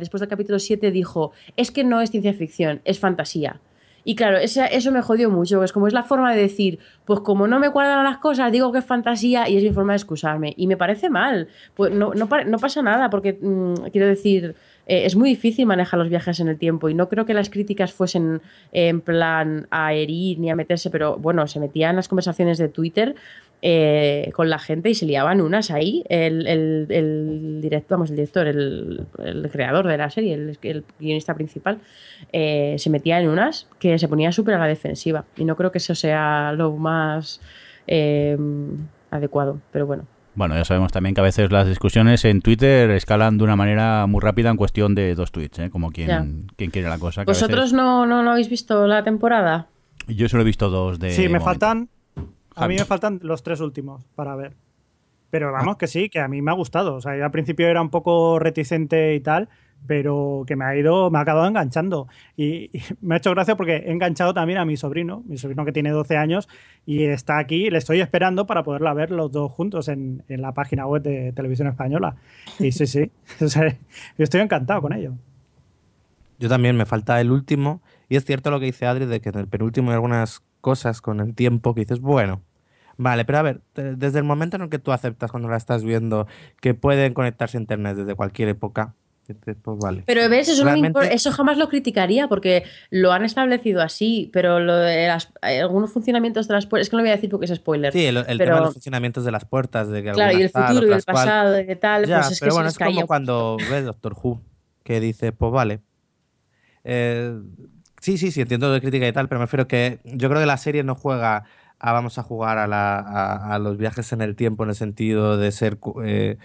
después del capítulo 7 dijo es que no es ciencia ficción es fantasía y claro, eso, me jodió mucho, es como es la forma de decir, pues como no me cuadran las cosas, digo que es fantasía y es mi forma de excusarme. Y me parece mal, pues no, no, pasa nada, porque mmm, quiero decir, eh, es muy difícil manejar los viajes en el tiempo y no creo que las críticas fuesen en plan a herir ni a meterse, pero bueno, se metían en las conversaciones de Twitter eh, con la gente y se liaban unas ahí. El, el, el director, vamos, el director, el, el, creador de la serie, el, guionista principal, eh, se metía en unas que se ponía súper a la defensiva y no creo que eso sea lo más eh, adecuado, pero bueno. Bueno, ya sabemos también que a veces las discusiones en Twitter escalan de una manera muy rápida en cuestión de dos tweets, ¿eh? como quien, quien quiere la cosa. ¿Vosotros veces... no, no, no, habéis visto la temporada? Yo solo he visto dos de. Sí, me momento. faltan. A mí me faltan los tres últimos para ver. Pero vamos, que sí, que a mí me ha gustado. O sea, yo al principio era un poco reticente y tal, pero que me ha ido, me ha acabado enganchando. Y, me ha hecho gracia porque he enganchado también a mi sobrino, mi sobrino que tiene 12 años y está aquí, le estoy esperando para poderla ver los dos juntos en, en la página web de Televisión Española. Y sí, sí, yo estoy encantado con ello. Yo también, me falta el último. Y es cierto lo que dice Adri, de que en el penúltimo hay algunas cosas con el tiempo que dices, bueno, Vale, pero a ver, desde el momento en el que tú aceptas cuando la estás viendo que pueden conectarse a internet desde cualquier época, pues vale. Pero ves, eso, Realmente... no eso, jamás lo criticaría porque lo han establecido así, pero lo de las, algunos funcionamientos de las puertas, es que no lo voy a decir porque es spoiler. Sí, el, el pero... tema de los funcionamientos de las puertas, de que Claro, y el tal, futuro y el pasado, de qué tal, ya, pues es pero que bueno, es como cuando ves Doctor Who, que dice, pues vale. Eh, sí, sí, sí, entiendo de crítica y tal, pero me refiero que yo creo que la serie no juega a vamos a jugar a, la, a, a, los viajes en el tiempo en el sentido de ser eh,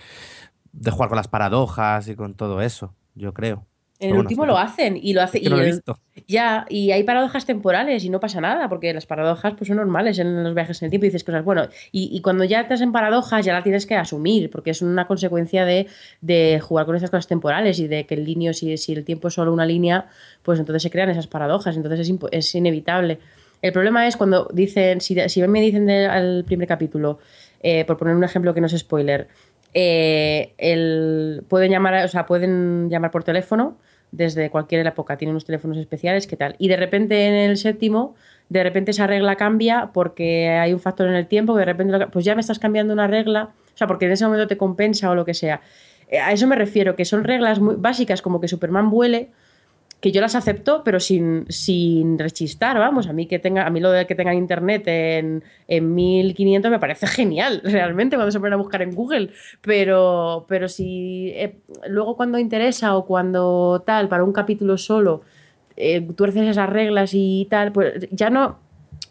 de jugar con las paradojas y con todo eso, yo creo. En el bueno, último lo hacen y lo hace es que no y lo he el, visto. ya y hay paradojas temporales y no pasa nada porque las paradojas pues son normales en los viajes en el tiempo y dices cosas bueno y, y cuando ya estás en paradojas ya la tienes que asumir porque es una consecuencia de, de jugar con esas cosas temporales y de que el línea si, si el tiempo es solo una línea pues entonces se crean esas paradojas entonces es, es inevitable el problema es cuando dicen, si, si me dicen al primer capítulo, eh, por poner un ejemplo que no es spoiler, eh, el, pueden llamar, o sea, pueden llamar por teléfono desde cualquier época, tienen unos teléfonos especiales, ¿qué tal? Y de repente en el séptimo, de repente esa regla cambia porque hay un factor en el tiempo, que de repente, pues ya me estás cambiando una regla, o sea, porque en ese momento te compensa o lo que sea. Eh, a eso me refiero, que son reglas muy básicas como que Superman vuele, que yo las acepto, pero sin, sin rechistar, vamos, a mí que tenga, a mí lo de que tengan internet en, en 1500 me parece genial, realmente, cuando se ponen a buscar en Google, pero, pero si eh, luego cuando interesa o cuando tal, para un capítulo solo, eh, tuerces esas reglas y tal, pues ya no,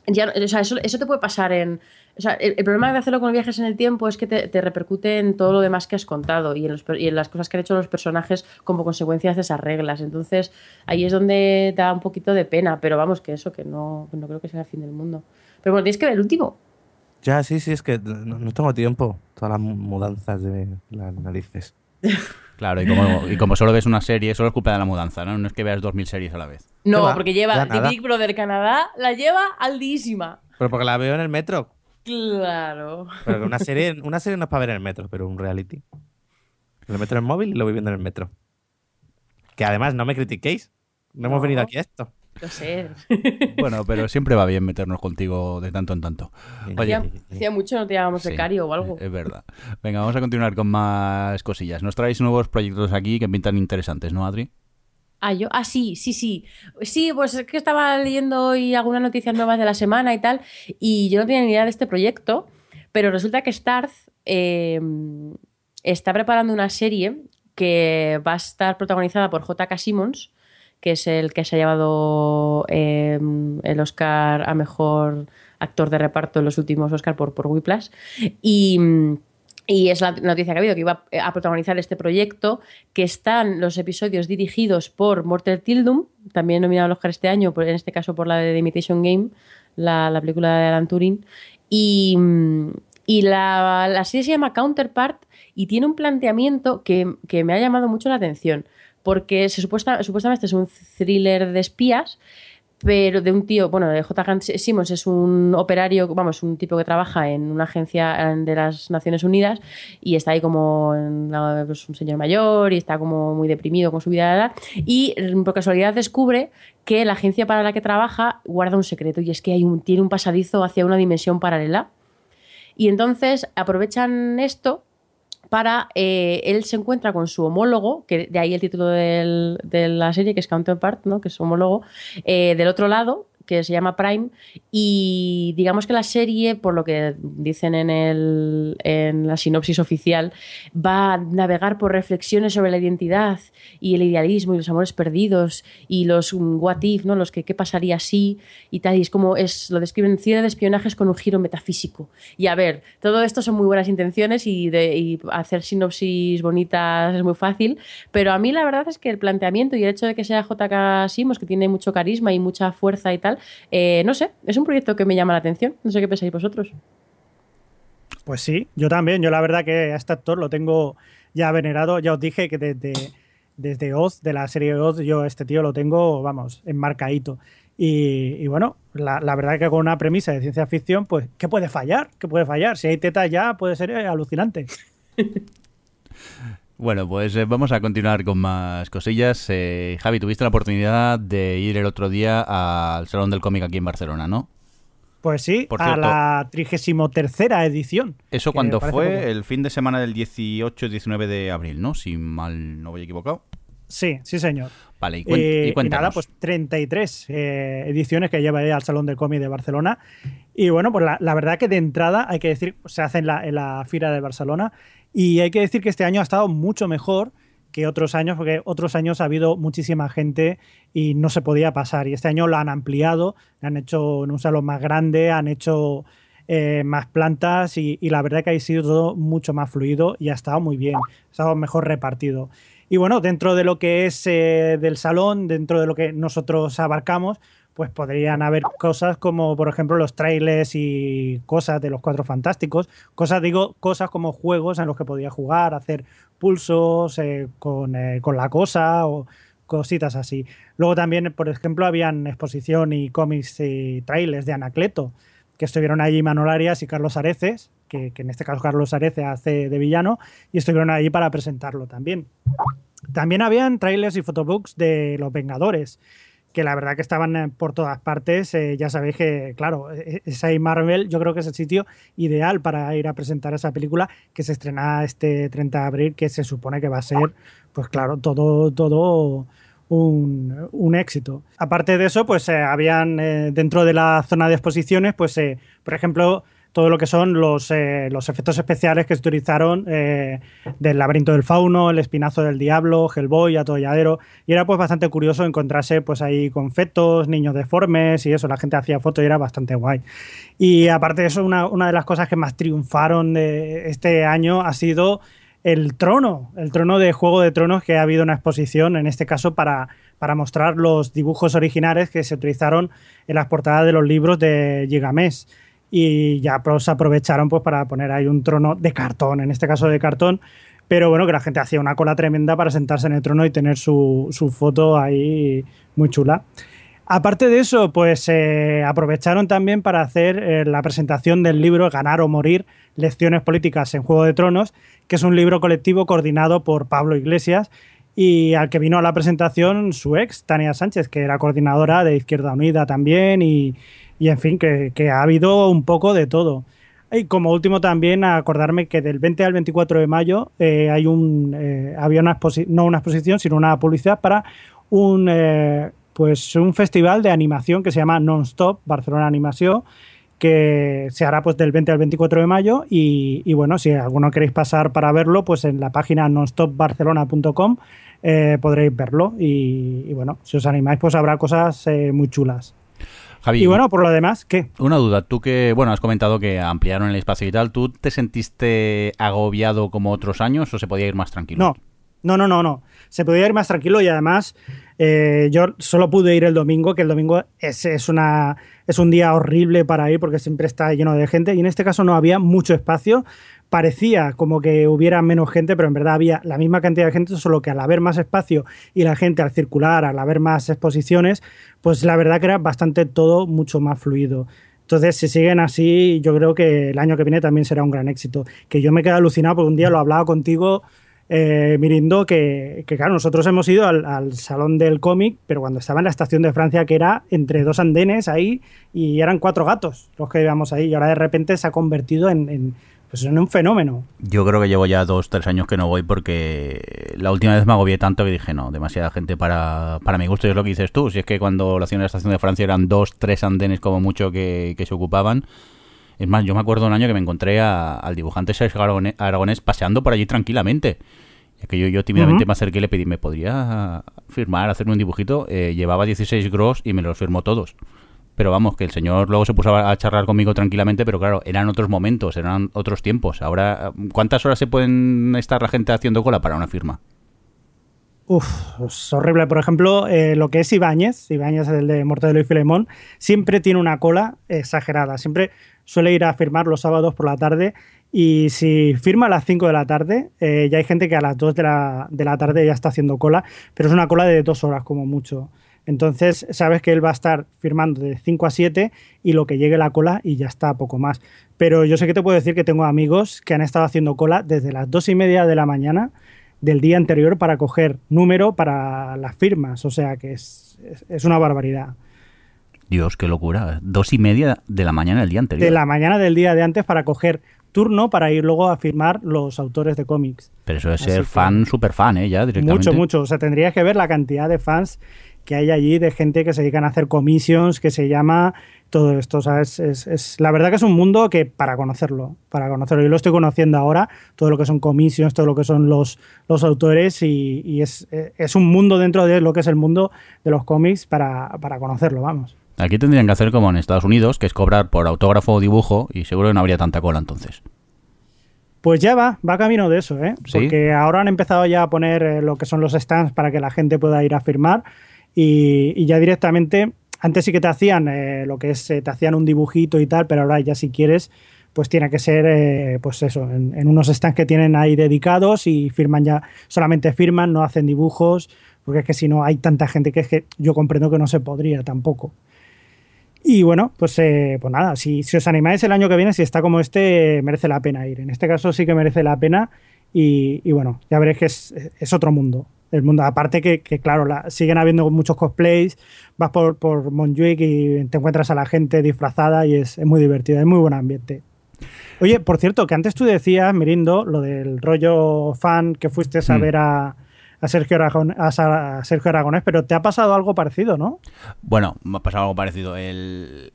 ya, o sea, eso, eso te puede pasar en, O sea, el, problema de hacerlo con viajes en el tiempo es que te, repercute en todo lo demás que has contado y en, las cosas que han hecho los personajes como consecuencias de esas reglas. Entonces, ahí es donde da un poquito de pena, pero vamos, que eso, que no, no creo que sea el fin del mundo. Pero bueno, tienes que ver el último. Ya, sí, sí, es que no, tengo tiempo. Todas las mudanzas de las narices. Claro, y como, y como solo ves una serie, solo es culpa de la mudanza, ¿no? No es que veas dos mil series a la vez. No, porque lleva The Big Brother Canadá, la lleva aldísima. Pero porque la veo en el metro. Claro. Pero una serie, una serie no es para ver en el metro, pero un reality. Lo meto en el móvil y lo voy viendo en el metro. Que además no me critiquéis. No, hemos venido aquí a esto. Lo sé. Bueno, pero siempre va bien meternos contigo de tanto en tanto. hacía, mucho no te llamábamos becario o algo. Es verdad. Venga, vamos a continuar con más cosillas. Nos traéis nuevos proyectos aquí que pintan interesantes, ¿no, Adri? Ah, yo, ah, sí, sí, sí. Sí, pues es que estaba leyendo hoy algunas noticias nuevas de la semana y tal, y yo no tenía ni idea de este proyecto, pero resulta que Starz em, está preparando una serie que va a estar protagonizada por J.K. Simmons, que es el que se ha llevado em, el Oscar a mejor actor de reparto en los últimos Oscar por, por Whiplash. Y. Y es la noticia que ha habido, que iba a protagonizar este proyecto, que están los episodios dirigidos por Mortel Tildum, también nominado al Oscar este año, en este caso por la de The Imitation Game, la, película de Alan Turing. Y, y la, la, serie se llama Counterpart y tiene un planteamiento que, que me ha llamado mucho la atención porque se supuesta, supuestamente es un thriller de espías, pero de un tío, bueno, de J. Simmons es un operario, vamos, un tipo que trabaja en una agencia de las Naciones Unidas y está ahí como pues, un señor mayor y está como muy deprimido con su vida de edad y por casualidad descubre que la agencia para la que trabaja guarda un secreto y es que hay un, tiene un pasadizo hacia una dimensión paralela. Y entonces aprovechan esto para eh, él se encuentra con su homólogo, que de ahí el título de la serie, que es Counterpart, ¿no? que es su homólogo, eh, del otro lado, que se llama Prime y digamos que la serie, por lo que dicen en, el, en la sinopsis oficial, va a navegar por reflexiones sobre la identidad y el idealismo y los amores perdidos y los what if, ¿no? los que qué pasaría si y tal, y es como es, lo describen cine de espionajes con un giro metafísico. Y a ver, todo esto son muy buenas intenciones y, de, y hacer sinopsis bonitas es muy fácil, pero a mí la verdad es que el planteamiento y el hecho de que sea JK Simos, que tiene mucho carisma y mucha fuerza y tal, eh, no sé, es un proyecto que me llama la atención. No sé qué pensáis vosotros. Pues sí, yo también. Yo la verdad que a este actor lo tengo ya venerado. Ya os dije que desde, desde Oz, de la serie Oz, yo este tío lo tengo, vamos, enmarcadito. Y, y bueno, la, la, verdad que con una premisa de ciencia ficción, pues, ¿qué puede fallar? ¿Qué puede fallar? Si hay tetas ya, puede ser alucinante. Bueno, pues eh, vamos a continuar con más cosillas. Eh, Javi, tuviste la oportunidad de ir el otro día al Salón del Cómic aquí en Barcelona, ¿no? Pues sí, a la 33 edición. ¿Eso cuando fue? El fin de semana del 18-19 de abril, ¿no? Si mal no voy equivocado. Sí, sí, señor. Vale, y, eh, nada, pues 33 ediciones que lleva al Salón del Cómic de Barcelona. Y bueno, pues la, verdad que de entrada, hay que decir, se hace en la, en la Fira de Barcelona y hay que decir que este año ha estado mucho mejor que otros años, porque otros años ha habido muchísima gente y no se podía pasar. Y este año lo han ampliado, han hecho en un salón más grande, han hecho eh, más plantas y, la verdad que ha sido todo mucho más fluido y ha estado muy bien, ha estado mejor repartido. Y bueno, dentro de lo que es eh, del salón, dentro de lo que nosotros abarcamos, pues podrían haber cosas como, por ejemplo, los trailers y cosas de los Cuatro Fantásticos. Cosas, digo, cosas como juegos en los que podía jugar, hacer pulsos eh, con, eh, con, la cosa o cositas así. Luego también, por ejemplo, habían exposición y cómics y trailers de Anacleto, que estuvieron allí Manuel Arias y Carlos Areces, que, en este caso Carlos Areces hace de villano, y estuvieron allí para presentarlo también. También habían trailers y photobooks de Los Vengadores que la verdad que estaban eh, por todas partes. Eh, ya sabéis que, claro, e-, e-, esa Marvel yo creo que es el sitio ideal para ir a presentar esa película que se estrena este 30 de abril, que se supone que va a ser, pues claro, todo, todo un, éxito. Aparte de eso, pues eh, habían dentro de la zona de exposiciones, pues por ejemplo, todo lo que son los, eh, los efectos especiales que se utilizaron eh, del laberinto del fauno, el espinazo del diablo, Hellboy, atolladero. Y era pues bastante curioso encontrarse pues ahí con fetos, niños deformes y eso. La gente hacía fotos y era bastante guay. Y aparte de eso, una, una de las cosas que más triunfaron de este año ha sido el trono, el trono de Juego de Tronos, que ha habido una exposición, en este caso, para, para mostrar los dibujos originales que se utilizaron en las portadas de los libros de Gigamés y ya pues aprovecharon pues para poner ahí un trono de cartón, en este caso de cartón, pero bueno, que la gente hacía una cola tremenda para sentarse en el trono y tener su, su foto ahí muy chula. Aparte de eso, pues eh, aprovecharon también para hacer eh, la presentación del libro Ganar o Morir, Lecciones Políticas en Juego de Tronos, que es un libro colectivo coordinado por Pablo Iglesias y al que vino a la presentación su ex, Tania Sánchez, que era coordinadora de Izquierda Unida también y, y en fin, que, ha habido un poco de todo. Y como último también acordarme que del 20 al 24 de mayo eh, hay un, eh, había una no una exposición, sino una publicidad para un, eh, pues un festival de animación que se llama Non-Stop Barcelona Animación, que se hará pues del 20 al 24 de mayo y, bueno, si alguno queréis pasar para verlo, pues en la página nonstopbarcelona.com podréis verlo y, y, bueno, si os animáis pues habrá cosas muy chulas y bueno, por lo demás, ¿qué? Una duda, tú que, bueno, has comentado que ampliaron el espacio y tal, ¿tú te sentiste agobiado como otros años o se podía ir más tranquilo? No, no, no, no, no. Se podía ir más tranquilo y además eh, yo solo pude ir el domingo, que el domingo es, es, una, es un día horrible para ir porque siempre está lleno de gente y en este caso no había mucho espacio, parecía como que hubiera menos gente, pero en verdad había la misma cantidad de gente, solo que al haber más espacio y la gente al circular, al haber más exposiciones, pues la verdad que era bastante todo mucho más fluido. Entonces, si siguen así, yo creo que el año que viene también será un gran éxito. Que yo me quedo alucinado porque un día lo hablaba contigo, eh, Mirindo, que, claro, nosotros hemos ido al, al Salón del Cómic, pero cuando estaba en la estación de Francia, que era entre dos andenes ahí, y eran cuatro gatos los que íbamos ahí, y ahora de repente se ha convertido en pues es un fenómeno. Yo creo que llevo ya dos, tres años que no voy porque la última vez me agobié tanto que dije, no, demasiada gente para, para mi gusto. Y es lo que dices tú. Si es que cuando lo hacían en la estación de Francia eran dos, tres andenes como mucho que, se ocupaban. Es más, yo me acuerdo un año que me encontré al dibujante Sergio Aragonés, paseando por allí tranquilamente. Es que yo, yo tímidamente me acerqué y le pedí, ¿me podría firmar, hacerme un dibujito? Eh, llevaba 16 gross y me los firmó todos pero vamos, que el señor luego se puso a charlar conmigo tranquilamente, pero claro, eran otros momentos, eran otros tiempos. Ahora, ¿cuántas horas se pueden estar la gente haciendo cola para una firma? Uf, es horrible. Por ejemplo, eh, lo que es Ibáñez, Ibáñez el de Mortadelo y Filemón, siempre tiene una cola exagerada. Siempre suele ir a firmar los sábados por la tarde y si firma a las 5 de la tarde, eh, ya hay gente que a las 2 de la, de la tarde ya está haciendo cola, pero es una cola de dos horas como mucho. Entonces, sabes que él va a estar firmando de 5 a 7 y lo que llegue la cola y ya está, poco más. Pero yo sé que te puedo decir que tengo amigos que han estado haciendo cola desde las 2 y media de la mañana del día anterior para coger número para las firmas. O sea que es, es, una barbaridad. Dios, qué locura. Dos y media de la mañana del día anterior. De la mañana del día de antes para coger turno para ir luego a firmar los autores de cómics. Pero eso es ser fan, súper fan, ¿eh? Ya directamente. Mucho, mucho. O sea, tendrías que ver la cantidad de fans que hay allí de gente que se dedican a hacer commissions, que se llama todo esto. O sea, es, la verdad que es un mundo que para conocerlo, para conocerlo. Yo lo estoy conociendo ahora, todo lo que son commissions, todo lo que son los, los autores y, es, un mundo dentro de lo que es el mundo de los cómics para, para conocerlo, vamos. Aquí tendrían que hacer como en Estados Unidos, que es cobrar por autógrafo o dibujo y seguro que no habría tanta cola entonces. Pues ya va, va camino de eso, ¿eh? Porque ahora han empezado ya a poner eh, lo que son los stands para que la gente pueda ir a firmar y, ya directamente, antes sí que te hacían eh, lo que es, eh, te hacían un dibujito y tal, pero ahora ya si quieres, pues tiene que ser, eh, pues eso, en, unos stands que tienen ahí dedicados y firman ya, solamente firman, no hacen dibujos, porque es que si no hay tanta gente que es que yo comprendo que no se podría tampoco. Y bueno, pues, pues nada, si, si, os animáis el año que viene, si está como este, merece la pena ir. En este caso sí que merece la pena y, y bueno, ya veréis que es, es otro mundo el mundo. Aparte que, claro, siguen habiendo muchos cosplays, vas por, por Montjuic y te encuentras a la gente disfrazada y es, muy divertido, es muy buen ambiente. Oye, por cierto, que antes tú decías, Mirindo, lo del rollo fan que fuiste a ver a, a Sergio, a Sergio Aragonés, pero te ha pasado algo parecido, ¿no? Bueno, me ha pasado algo parecido. El,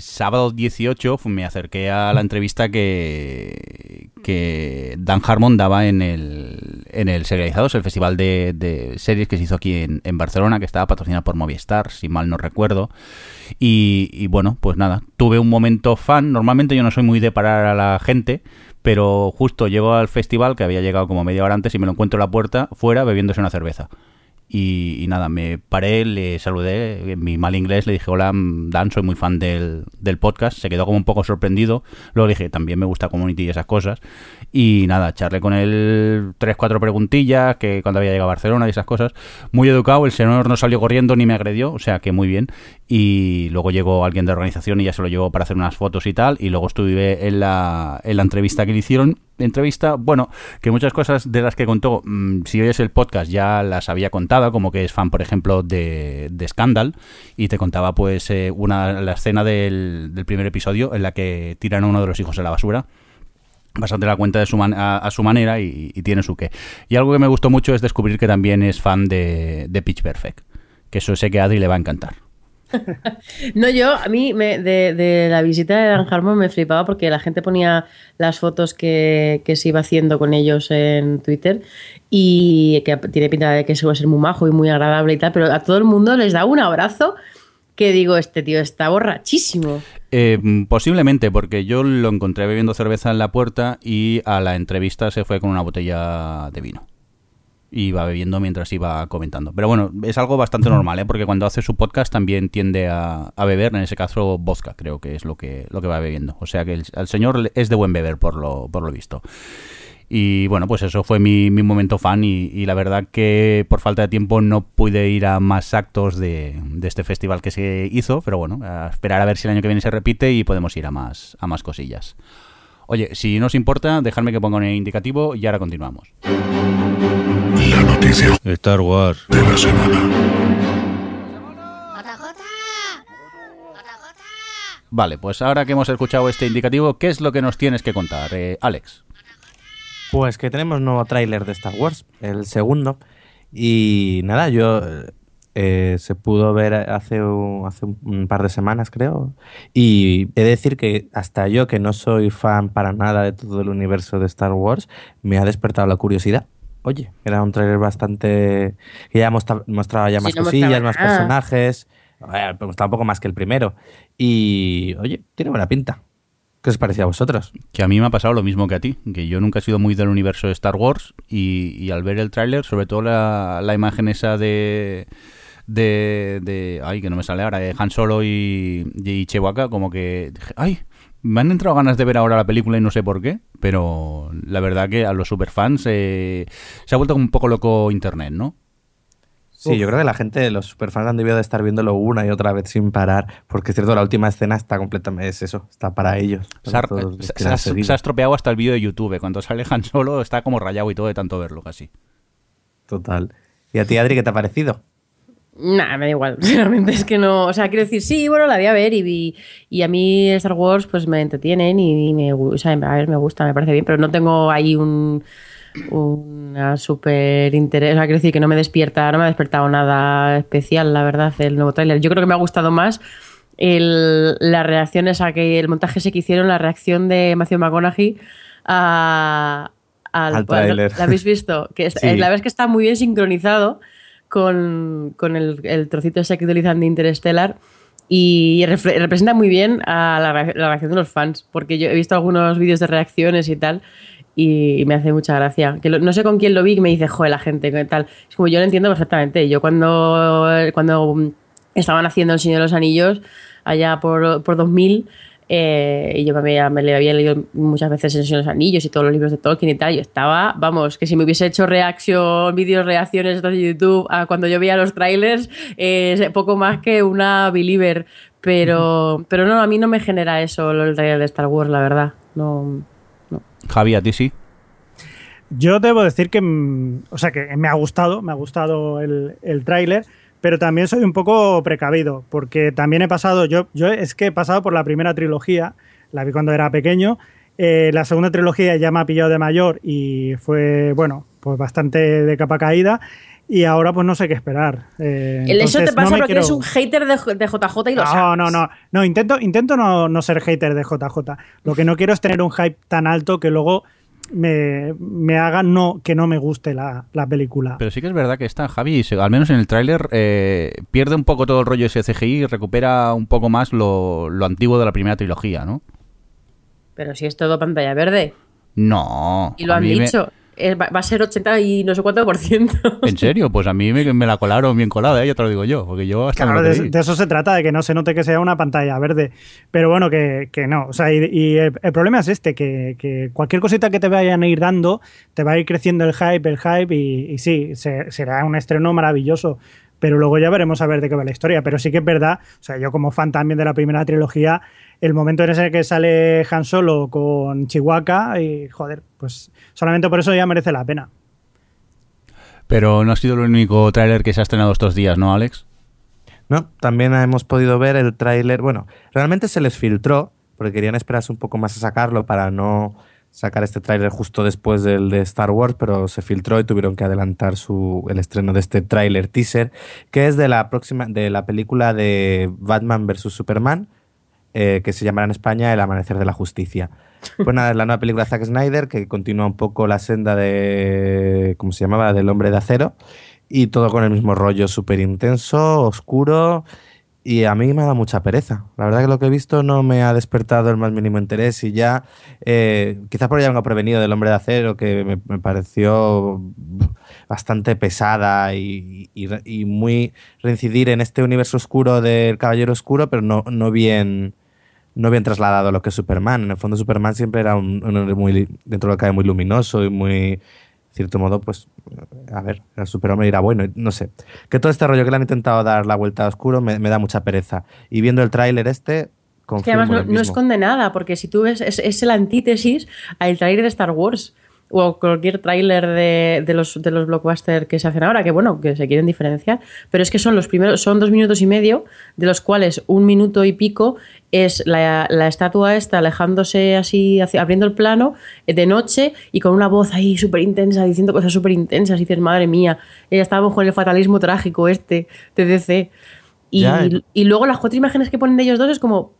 sábado 18 me acerqué a la entrevista que, que Dan Harmon daba en el, en el Serializados, el festival de, series que se hizo aquí en, Barcelona, que estaba patrocinado por Movistar, si mal no recuerdo. Y, y bueno, pues nada, tuve un momento fan. Normalmente yo no soy muy de parar a la gente, pero justo llego al festival, que había llegado como media hora antes, y me lo encuentro en la puerta, fuera, bebiéndose una cerveza. Y, nada, me paré, le saludé, en mi mal inglés le dije, hola Dan, soy muy fan del, del, podcast, se quedó como un poco sorprendido, luego le dije, también me gusta Community y esas cosas, y nada, charlé con él tres, cuatro preguntillas, que cuando había llegado a Barcelona y esas cosas, muy educado, el señor no salió corriendo ni me agredió, o sea que muy bien, y luego llegó alguien de organización y ya se lo llevó para hacer unas fotos y tal, y luego estuve en la, en la entrevista que le hicieron, entrevista, bueno, que muchas cosas de las que contó, mm, si oyes el podcast ya las había contado, como que es fan, por ejemplo, de, de Scandal, y te contaba pues eh, una, la escena del, del primer episodio en la que tiran a uno de los hijos en la basura bastante la cuenta de su a, su manera y, tiene su qué. Y algo que me gustó mucho es descubrir que también es fan de, de Pitch Perfect, que eso sé que a Adri le va a encantar. No, yo, a mí de, la visita de Dan Harmon me flipaba porque la gente ponía las fotos que, se iba haciendo con ellos en Twitter y que tiene pinta de que se va a ser muy majo y muy agradable y tal, pero a todo el mundo les da un abrazo que digo, este tío está borrachísimo. Eh, posiblemente, porque yo lo encontré bebiendo cerveza en la puerta y a la entrevista se fue con una botella de vino iba bebiendo mientras iba comentando. Pero bueno, es algo bastante normal, ¿eh? porque cuando hace su podcast también tiende a, beber, en ese caso vodka, creo que es lo que, lo que va bebiendo. O sea que el, señor es de buen beber, por lo, por lo visto. Y bueno, pues eso fue mi, mi momento fan y, la verdad que por falta de tiempo no pude ir a más actos de, de, este festival que se hizo, pero bueno, a esperar a ver si el año que viene se repite y podemos ir a más, a más cosillas. Oye, si no os importa, dejadme que ponga un indicativo y ahora continuamos. La noticia. Star Wars. De la semana. Vale, pues ahora que hemos escuchado este indicativo, ¿qué es lo que nos tienes que contar, eh, Alex? Pues que tenemos nuevo tráiler de Star Wars, el segundo. Y nada, yo eh, se pudo ver hace un, hace un par de semanas, creo. Y he de decir que hasta yo, que no soy fan para nada de todo el universo de Star Wars, me ha despertado la curiosidad. Oye, era un trailer bastante. que ya mostraba ya más cosillas, más personajes. pues tampoco más que el primero. Y, oye, tiene buena pinta. ¿Qué os parecía a vosotros? Que a mí me ha pasado lo mismo que a ti, que yo nunca he sido muy del universo de Star Wars y, al ver el tráiler, sobre todo la, la imagen esa de de, de ay, que no me sale ahora, de Han Solo y, y Chewbacca, como que ay, me han entrado ganas de ver ahora la película y no sé por qué, pero la verdad que a los superfans eh, se ha vuelto un poco loco internet, ¿no? Sí, yo creo que la gente, los superfans han debido de estar viéndolo una y otra vez sin parar, porque es cierto, la última escena está completamente, es eso, está para ellos. se, ha, estropeado hasta el vídeo de YouTube, cuando sale Han Solo está como rayado y todo de tanto verlo casi. Total. ¿Y a ti, Adri, qué te ha parecido? Nada, me da igual. Realmente es que no. O sea, quiero decir, sí, bueno, la voy a ver y, y a mí Star Wars pues me entretienen y, me, o sea, a ver, me gusta, me parece bien, pero no tengo ahí un una súper interés. O sea, quiero decir que no me despierta, no me ha despertado nada especial, la verdad, el nuevo tráiler. Yo creo que me ha gustado más el, las reacciones a que el montaje ese que hicieron, la reacción de Matthew McConaughey a, al, tráiler. ¿La habéis visto? Que la verdad es que está muy bien sincronizado con, el, trocito ese que utilizan de Interstellar y representa muy bien a la, reacción de los fans, porque yo he visto algunos vídeos de reacciones y tal, y, me hace mucha gracia. Que no sé con quién lo vi y me dice, joder, la gente, ¿qué tal? Es como yo lo entiendo perfectamente. Yo cuando, cuando estaban haciendo El Señor de los Anillos, allá por, por 2000, eh, y yo me, me, había leído muchas veces en los Anillos y todos los libros de Tolkien y tal. Yo estaba, vamos, que si me hubiese hecho reacción, vídeos, reacciones de YouTube a cuando yo veía los trailers, es poco más que una believer. Pero, pero no, a mí no me genera eso el trailer de Star Wars, la verdad. No, Javi, a ti sí. Yo debo decir que, mm, o sea, que me ha gustado, me ha gustado el, el tráiler pero también soy un poco precavido, porque también he pasado, yo, yo es que he pasado por la primera trilogía, la vi cuando era pequeño, Eh, la segunda trilogía ya me ha pillado de mayor y fue, bueno, pues bastante de capa caída. Y ahora pues no sé qué esperar. Eh, eso te pasa porque eres un hater de, JJ y lo no, sabes. No, no, no. Intento, intento no, no ser hater de JJ. Lo que no quiero es tener un hype tan alto que luego me, me haga no, que no me guste la, película. Pero sí que es verdad que está Javi, al menos en el tráiler, eh, pierde un poco todo el rollo ese CGI y recupera un poco más lo, lo antiguo de la primera trilogía, ¿no? Pero si es todo pantalla verde. No. Y lo han dicho. Va a ser 80 y no sé cuánto por ciento. ¿En serio? Pues a mí me, la colaron bien colada, ¿eh? ya te lo digo yo. Porque yo hasta claro, de, eso se trata, de que no se note que sea una pantalla verde. Pero bueno, que, no. O sea, y, el, problema es este, que, cualquier cosita que te vayan a ir dando, te va a ir creciendo el hype, el hype, y, sí, será un estreno maravilloso pero luego ya veremos a ver de qué va la historia. Pero sí que es verdad, o sea, yo como fan también de la primera trilogía, el momento en ese que sale Han Solo con Chihuahua y joder, pues solamente por eso ya merece la pena. Pero no ha sido el único tráiler que se ha estrenado estos días, ¿no, Alex? No, también hemos podido ver el tráiler, bueno, realmente se les filtró, porque querían esperarse un poco más a sacarlo para no sacar este tráiler justo después del de Star Wars, pero se filtró y tuvieron que adelantar su, el estreno de este tráiler teaser, que es de la próxima, de la película de Batman vs Superman, eh, que se llamará en España El Amanecer de la Justicia. Pues nada, es la nueva película de Zack Snyder que continúa un poco la senda de. ¿Cómo se llamaba? Del hombre de acero. Y todo con el mismo rollo súper intenso, oscuro. Y a mí me ha dado mucha pereza. La verdad que lo que he visto no me ha despertado el más mínimo interés. Y ya, eh, quizás por ya vengo prevenido del hombre de acero, que me, pareció bastante pesada y, y, muy reincidir en este universo oscuro del Caballero Oscuro, pero no, no bien no bien trasladado a lo que es Superman. En el fondo Superman siempre era un, hombre muy, dentro de lo que cabe muy luminoso y muy, cierto modo, pues, a ver, el superhombre era bueno, no sé. Que todo este rollo que le han intentado dar la vuelta a oscuro me, da mucha pereza. Y viendo el tráiler este, que además no, esconde nada, porque si tú ves, es, es la antítesis al tráiler de Star Wars o cualquier tráiler de, de, los, de los blockbusters que se hacen ahora, que bueno, que se quieren diferenciar, pero es que son los primeros, son dos minutos y medio, de los cuales un minuto y pico es la, la estatua esta alejándose así, abriendo el plano eh, de noche y con una voz ahí súper intensa, diciendo cosas súper intensas, y dices, madre mía, ella estaba con el fatalismo trágico este de DC. Y, y, luego las cuatro imágenes que ponen de ellos dos es como,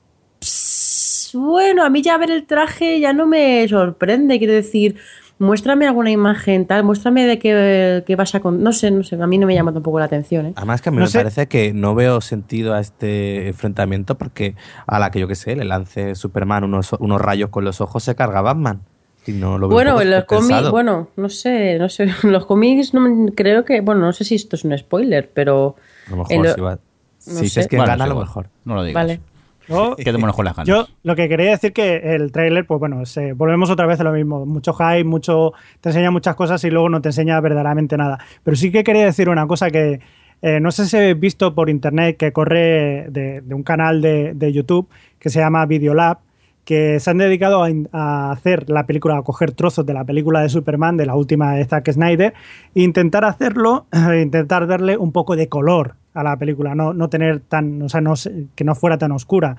bueno, a mí ya ver el traje ya no me sorprende, quiero decir muéstrame alguna imagen, tal, muéstrame de qué, vas a... Con... No sé, no sé, a mí no me llama tampoco la atención. ¿eh? Además que a mí me parece que no veo sentido a este enfrentamiento porque a la que yo que sé, le lance Superman unos, unos rayos con los ojos, se carga Batman. Y no lo bueno, en los cómics, bueno, no sé, no sé, los cómics no, creo que, bueno, no sé si esto es un spoiler, pero... A lo mejor si, va, si es que gana, a lo mejor. No lo digas. Vale. Yo lo que quería decir que el tráiler, pues bueno, volvemos otra vez a lo mismo. Mucho hype, mucho, te enseña muchas cosas y luego no te enseña verdaderamente nada. Pero sí que quería decir una cosa que eh, no sé si habéis visto por internet que corre de, un canal de, de, YouTube que se llama Videolab, que se han dedicado a, hacer la película, a coger trozos de la película de Superman, de la última de Zack Snyder, e intentar hacerlo, intentar darle un poco de color a la película, no, no tener tan, o sea, que no fuera tan oscura.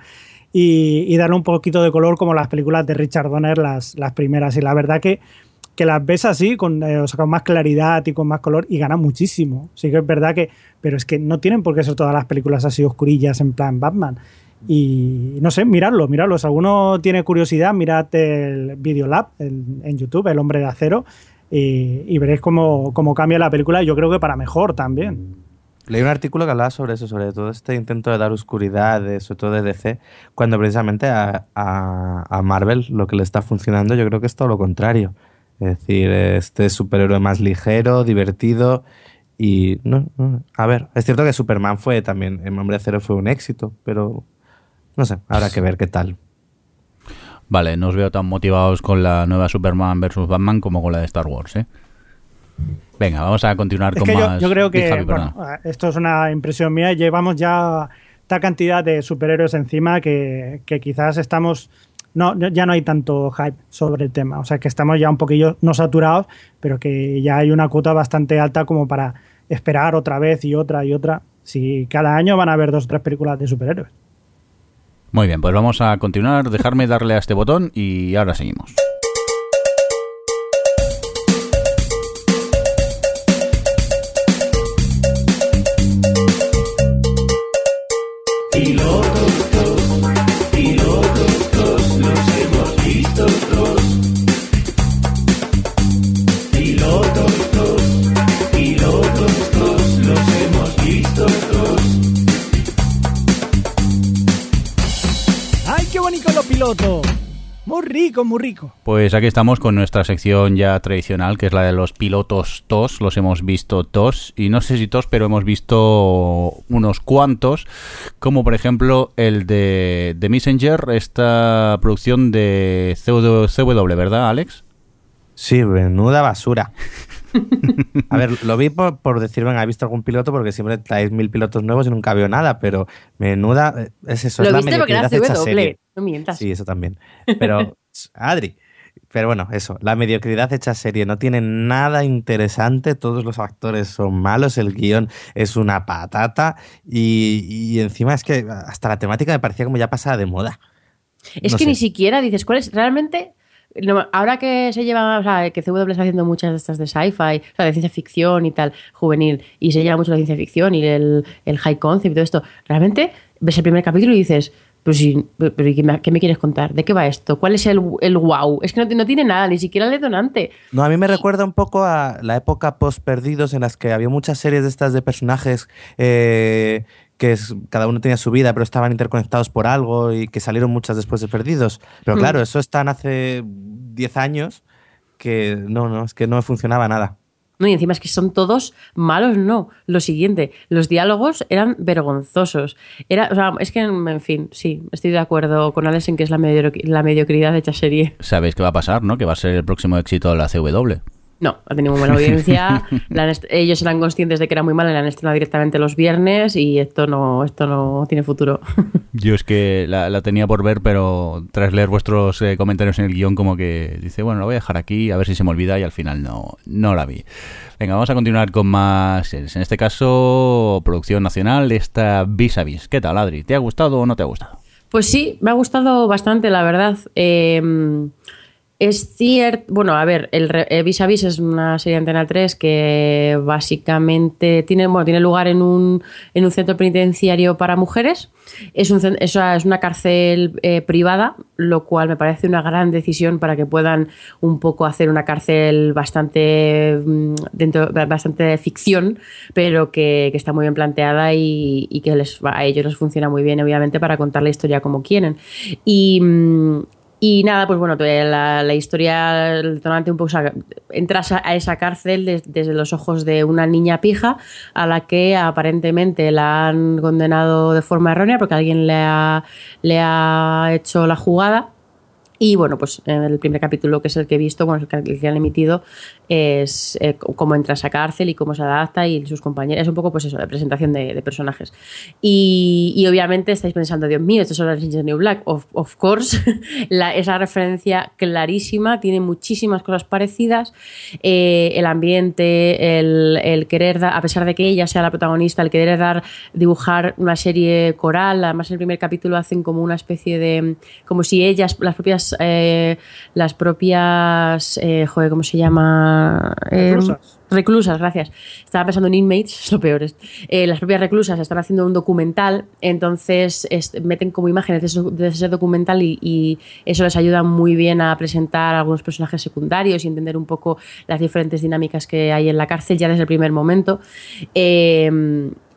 Y, darle un poquito de color como las películas de Richard Donner, las, las primeras. Y la verdad que, que las ves así, con, eh, más claridad y con más color, y gana muchísimo. Sí que es verdad que, pero es que no tienen por qué ser todas las películas así oscurillas en plan Batman. Y no sé, miradlo, miradlo. Si alguno tiene curiosidad, mirad el Videolab en, en YouTube, El Hombre de Acero, y, y veréis cómo, cómo, cambia la película. Yo creo que para mejor también. Leí un artículo que hablaba sobre eso, sobre todo este intento de dar oscuridad, sobre todo de DC, cuando precisamente a, a, Marvel lo que le está funcionando yo creo que es todo lo contrario. Es decir, este superhéroe más ligero, divertido y... No, a ver, es cierto que Superman fue también, el Hombre de Acero fue un éxito, pero no sé, habrá que ver qué tal. Vale, no os veo tan motivados con la nueva Superman versus Batman como con la de Star Wars, ¿eh? Venga, vamos a continuar con más. Yo, creo que, esto es una impresión mía, llevamos ya esta cantidad de superhéroes encima que, quizás estamos. No, ya no hay tanto hype sobre el tema. O sea, que estamos ya un poquillo no saturados, pero que ya hay una cuota bastante alta como para esperar otra vez y otra y otra. Si cada año van a haber dos o tres películas de superhéroes. Muy bien, pues vamos a continuar. Dejarme darle a este botón y ahora seguimos. Rico, muy rico. Pues aquí estamos con nuestra sección ya tradicional, que es la de los pilotos TOS. Los hemos visto TOS, y no sé si TOS, pero hemos visto unos cuantos, como por ejemplo el de, The Messenger, esta producción de CW, ¿verdad, Alex? Sí, menuda basura. A ver, lo vi por, decir, venga, he visto algún piloto porque siempre traéis mil pilotos nuevos y nunca veo nada, pero menuda. Eh, es eso. Lo es viste porque era CW, no mientas. Sí, eso también. Pero, Adri. Pero bueno, eso, la mediocridad hecha serie no tiene nada interesante, todos los actores son malos, el guion es una patata y, y encima es que hasta la temática me parecía como ya pasada de moda. Es que ni siquiera dices, ¿cuál es? Realmente ahora que se lleva, o sea, que CW está haciendo muchas de estas de sci-fi, o sea, de ciencia ficción y tal, juvenil, y se lleva mucho la ciencia ficción y el, el high concept y todo esto, realmente ves el primer capítulo y dices, pero, sí, pero ¿qué, me, quieres contar? ¿De qué va esto? ¿Cuál es el, el wow? Es que no, no, tiene nada, ni siquiera el detonante. No, a mí me recuerda un poco a la época post-perdidos en las que había muchas series de estas de personajes eh, que cada uno tenía su vida, pero estaban interconectados por algo y que salieron muchas después de Perdidos. Pero hmm. claro, eso están hace 10 años que no, no, es que no funcionaba nada. No, y encima es que son todos malos, no. Lo siguiente, los diálogos eran vergonzosos. Era, o sea, es que, en fin, sí, estoy de acuerdo con Alex en que es la, la mediocridad hecha serie. Sabéis qué va a pasar, ¿no? Que va a ser el próximo éxito de la CW. No, ha tenido muy buena audiencia. ellos eran conscientes de que era muy mala, le han estrenado directamente los viernes y esto no, esto no tiene futuro. Yo es que la, tenía por ver, pero tras leer vuestros eh, comentarios en el guion, como que dice, bueno, lo voy a dejar aquí, a ver si se me olvida y al final no, no la vi. Venga, vamos a continuar con más En este caso, producción nacional esta Vis a Vis. ¿Qué tal, Adri? ¿Te ha gustado o no te ha gustado? Pues sí, me ha gustado bastante, la verdad. Eh, es cierto, bueno, a ver, el Vis a Vis es una serie de Antena 3 que básicamente tiene, bueno, tiene lugar en un, en un centro penitenciario para mujeres. Es, un, es una cárcel eh, privada, lo cual me parece una gran decisión para que puedan un poco hacer una cárcel bastante mm, dentro bastante ficción, pero que, que está muy bien planteada y, y, que les, a ellos les funciona muy bien, obviamente, para contar la historia como quieren. Y, mm, y nada, pues bueno, la, historia, el detonante un poco, entras a, esa cárcel desde los ojos de una niña pija a la que aparentemente la han condenado de forma errónea porque alguien le ha, le ha hecho la jugada. Y bueno, pues el primer capítulo, que es el que he visto, bueno, el que han emitido, es eh, cómo entra a esa cárcel y cómo se adapta y sus compañeros. Es un poco, pues eso, de presentación de, personajes. Y, obviamente estáis pensando, Dios mío, esto es Orange de New Black. Of, course, esa referencia clarísima, tiene muchísimas cosas parecidas. Eh, el ambiente, el, querer dar, a pesar de que ella sea la protagonista, el querer dar, dibujar una serie coral. Además, en el primer capítulo hacen como una especie de. como si ellas, las propias eh, las propias, eh, joder, ¿cómo se llama? Eh, reclusas. reclusas, gracias. Estaba pensando en inmates, es lo peor. las propias reclusas están haciendo un documental, entonces meten como imágenes de, ese documental y, eso les ayuda muy bien a presentar algunos personajes secundarios y entender un poco las diferentes dinámicas que hay en la cárcel ya desde el primer momento.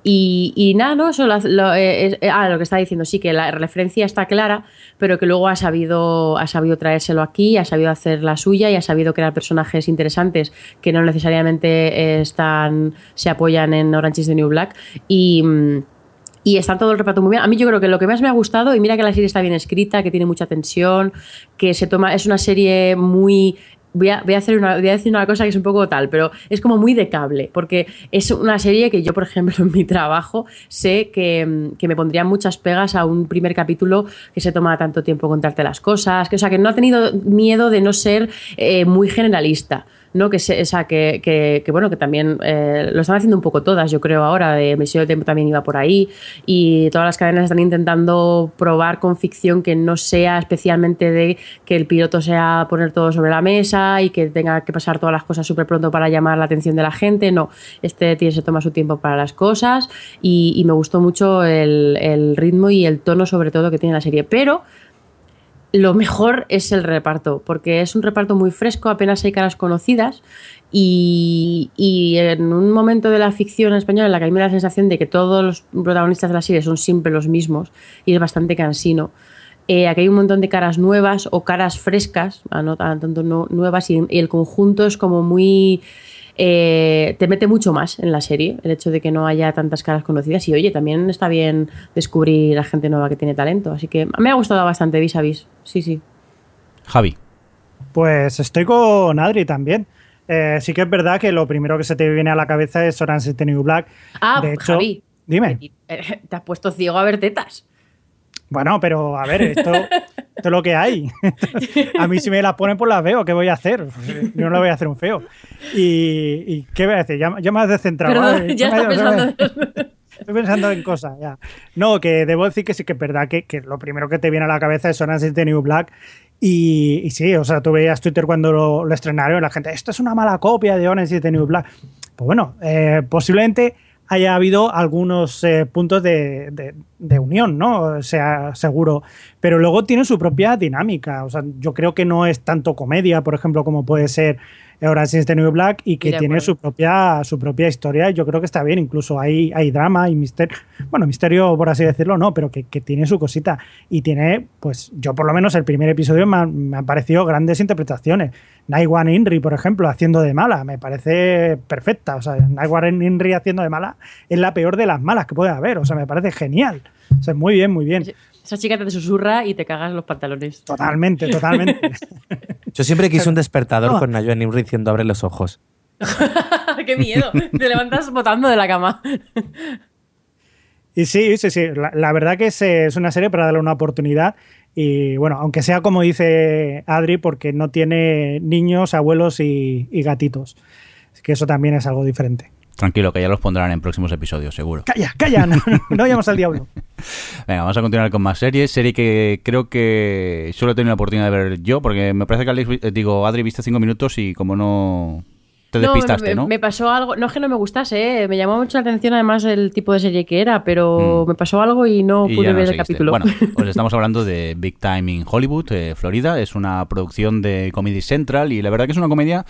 Y, nada, ¿no? Eso lo, eh, ah, lo que está diciendo, sí, que la referencia está clara, pero que luego ha sabido, ha sabido traérselo aquí, ha sabido hacer la suya y ha sabido crear personajes interesantes que no necesariamente están, se apoyan en Orange is the New Black. Y. y están todo el reparto muy bien. A mí yo creo que lo que más me ha gustado, y mira que la serie está bien escrita, que tiene mucha tensión, que se toma, es una serie muy Voy a, hacer una, voy a decir una cosa que es un poco tal, pero es como muy de cable, porque es una serie que yo, por ejemplo, en mi trabajo sé que, me pondrían muchas pegas a un primer capítulo que se toma tanto tiempo contarte las cosas, que, o sea, que no ha tenido miedo de no ser eh, muy generalista ¿no? Que, se, o que, que, bueno, que también eh, lo están haciendo un poco todas, yo creo, ahora. De Misión del Tiempo también iba por ahí. Y todas las cadenas están intentando probar con ficción que no sea especialmente de que el piloto sea poner todo sobre la mesa y que tenga que pasar todas las cosas súper pronto para llamar la atención de la gente. No, este tiene se toma su tiempo para las cosas y, me gustó mucho el, el ritmo y el tono, sobre todo, que tiene la serie. Pero lo mejor es el reparto, porque es un reparto muy fresco, apenas hay caras conocidas y, en un momento de la ficción española en la que a mí me da la sensación de que todos los protagonistas de la serie son siempre los mismos y es bastante cansino. Eh, aquí hay un montón de caras nuevas o caras frescas, no tanto nuevas, y el conjunto es como muy eh, te mete mucho más en la serie el hecho de que no haya tantas caras conocidas y oye, también está bien descubrir a gente nueva que tiene talento, así que me ha gustado bastante vis a vis, sí, sí. Javi. Pues estoy con Adri también. Eh, sí que es verdad que lo primero que se te viene a la cabeza es Orange is the New Black. Ah, de hecho, Javi, dime. Eh, te has puesto ciego a ver tetas. Bueno, pero a ver, esto, es lo que hay. a mí si me las ponen, pues las veo. ¿Qué voy a hacer? Yo no le voy a hacer un feo. ¿Y, qué voy a decir? Ya, ya me has descentrado. ya estoy pensando... Estoy pensando en cosas, ya. No, que debo decir que sí que es verdad que, lo primero que te viene a la cabeza es Orange is the New Black. Y, sí, o sea, tú veías Twitter cuando lo, estrenaron y la gente, esto es una mala copia de Orange is the New Black. Pues bueno, eh, posiblemente haya habido algunos eh, puntos de, unión, ¿no? O sea, seguro. Pero luego tiene su propia dinámica. O sea, yo creo que no es tanto comedia, por ejemplo, como puede ser ahora sí este New Black y que tiene su propia, su propia historia. Yo creo que está bien. Incluso hay, hay drama y misterio. Bueno, misterio, por así decirlo, no, pero que, tiene su cosita. Y tiene, pues, yo por lo menos el primer episodio me, me han parecido grandes interpretaciones. Naiwan Inri, por ejemplo, haciendo de mala, me parece perfecta. O sea, Naiwan Inri haciendo de mala es la peor de las malas que puede haber. O sea, me parece genial. O sea, muy bien, muy bien. Esa chica te susurra y te cagas los pantalones. Totalmente, totalmente. Yo siempre quise un despertador con Naiwan Inri diciendo abre los ojos. ¡Qué miedo! Te levantas botando de la cama. Y sí, sí, sí. La, verdad que es, una serie para darle una oportunidad. Y bueno, aunque sea como dice Adri, porque no tiene niños, abuelos y, gatitos. que eso también es algo diferente. Tranquilo, que ya los pondrán en próximos episodios, seguro. Calla, calla, no, no, vayamos al diablo. Venga, vamos a continuar con más series. Serie que creo que solo he tenido la oportunidad de ver yo, porque me parece que Alex, eh, digo, Adri viste cinco minutos y como no te despistaste, ¿no? Me, pasó algo, no es que no me gustase, ¿eh? me llamó mucho la atención además el tipo de serie que era, pero mm. me pasó algo y no pude ver el capítulo. Bueno, os estamos hablando de Big Time in Hollywood, eh, Florida, es una producción de Comedy Central y la verdad que es una comedia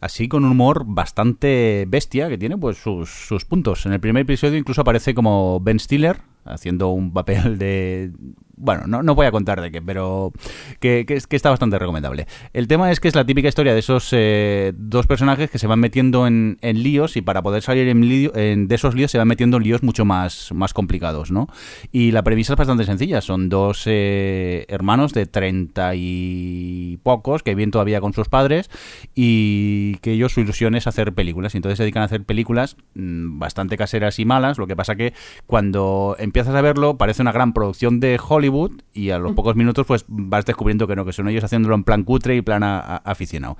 así con un humor bastante bestia que tiene pues sus, sus puntos. En el primer episodio incluso aparece como Ben Stiller haciendo un papel de bueno, no, no voy a contar de qué, pero que, que, está bastante recomendable. El tema es que es la típica historia de esos eh, dos personajes que se van metiendo en, en líos y para poder salir en, de esos líos se van metiendo en líos mucho más, más complicados, ¿no? Y la premisa es bastante sencilla. Son dos eh, hermanos de treinta y pocos que viven todavía con sus padres y que ellos su ilusión es hacer películas. Y entonces se dedican a hacer películas mm, bastante caseras y malas. Lo que pasa que cuando empiezas a verlo parece una gran producción de Hollywood y a los pocos minutos pues vas descubriendo que no, que son ellos haciéndolo en plan cutre y plan aficionado.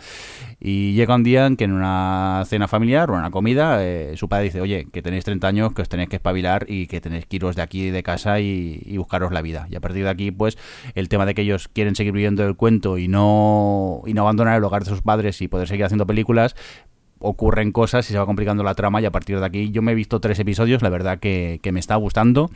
Y llega un día en que en una cena familiar o en una comida eh, su padre dice, oye, que tenéis 30 años, que os tenéis que espabilar y que tenéis que iros de aquí de casa y, buscaros la vida. Y a partir de aquí pues el tema de que ellos quieren seguir viviendo el cuento y no, y no abandonar el hogar de sus padres y poder seguir haciendo películas, ocurren cosas y se va complicando la trama y a partir de aquí yo me he visto tres episodios, la verdad que, me está gustando.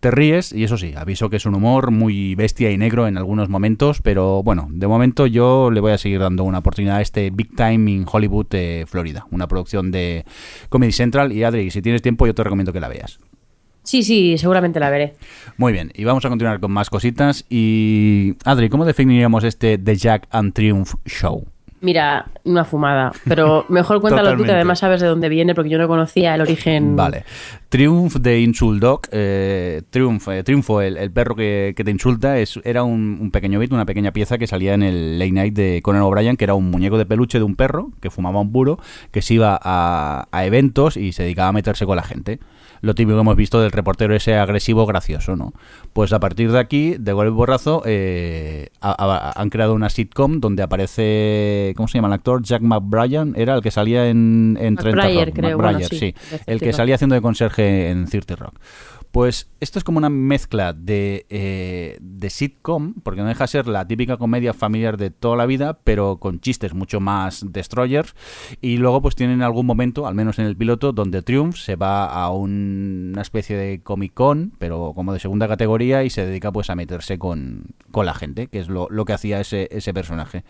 Te ríes y eso sí, aviso que es un humor muy bestia y negro en algunos momentos, pero bueno, de momento yo le voy a seguir dando una oportunidad a este Big Time in Hollywood, Florida, una producción de Comedy Central y Adri, si tienes tiempo yo te recomiendo que la veas. Sí, sí, seguramente la veré. Muy bien, y vamos a continuar con más cositas. Y Adri, ¿cómo definiríamos este The Jack and Triumph Show? Mira, una fumada. Pero mejor cuéntalo tú, que además sabes de dónde viene, porque yo no conocía el origen. Vale. Triumph de Insult Dog. Eh, Triumph, eh, Triunfo, el, perro que, te insulta, es, era un, pequeño bit, una pequeña pieza que salía en el Late Night de Conan O'Brien, que era un muñeco de peluche de un perro que fumaba un puro, que se iba a, a eventos y se dedicaba a meterse con la gente lo típico que hemos visto del reportero ese agresivo gracioso, ¿no? Pues a partir de aquí, de golpe borrazo, eh, han creado una sitcom donde aparece ¿cómo se llama el actor? Jack McBrien, era el que salía en, en Trent creo. sí, el que salía haciendo de conserje en Cirti Rock. Pues esto es como una mezcla de, eh, de sitcom, porque no deja de ser la típica comedia familiar de toda la vida, pero con chistes mucho más destroyers. Y luego pues tienen algún momento, al menos en el piloto, donde Triumph se va a una especie de Comic Con, pero como de segunda categoría, y se dedica pues a meterse con, con la gente, que es lo, lo que hacía ese, ese personaje.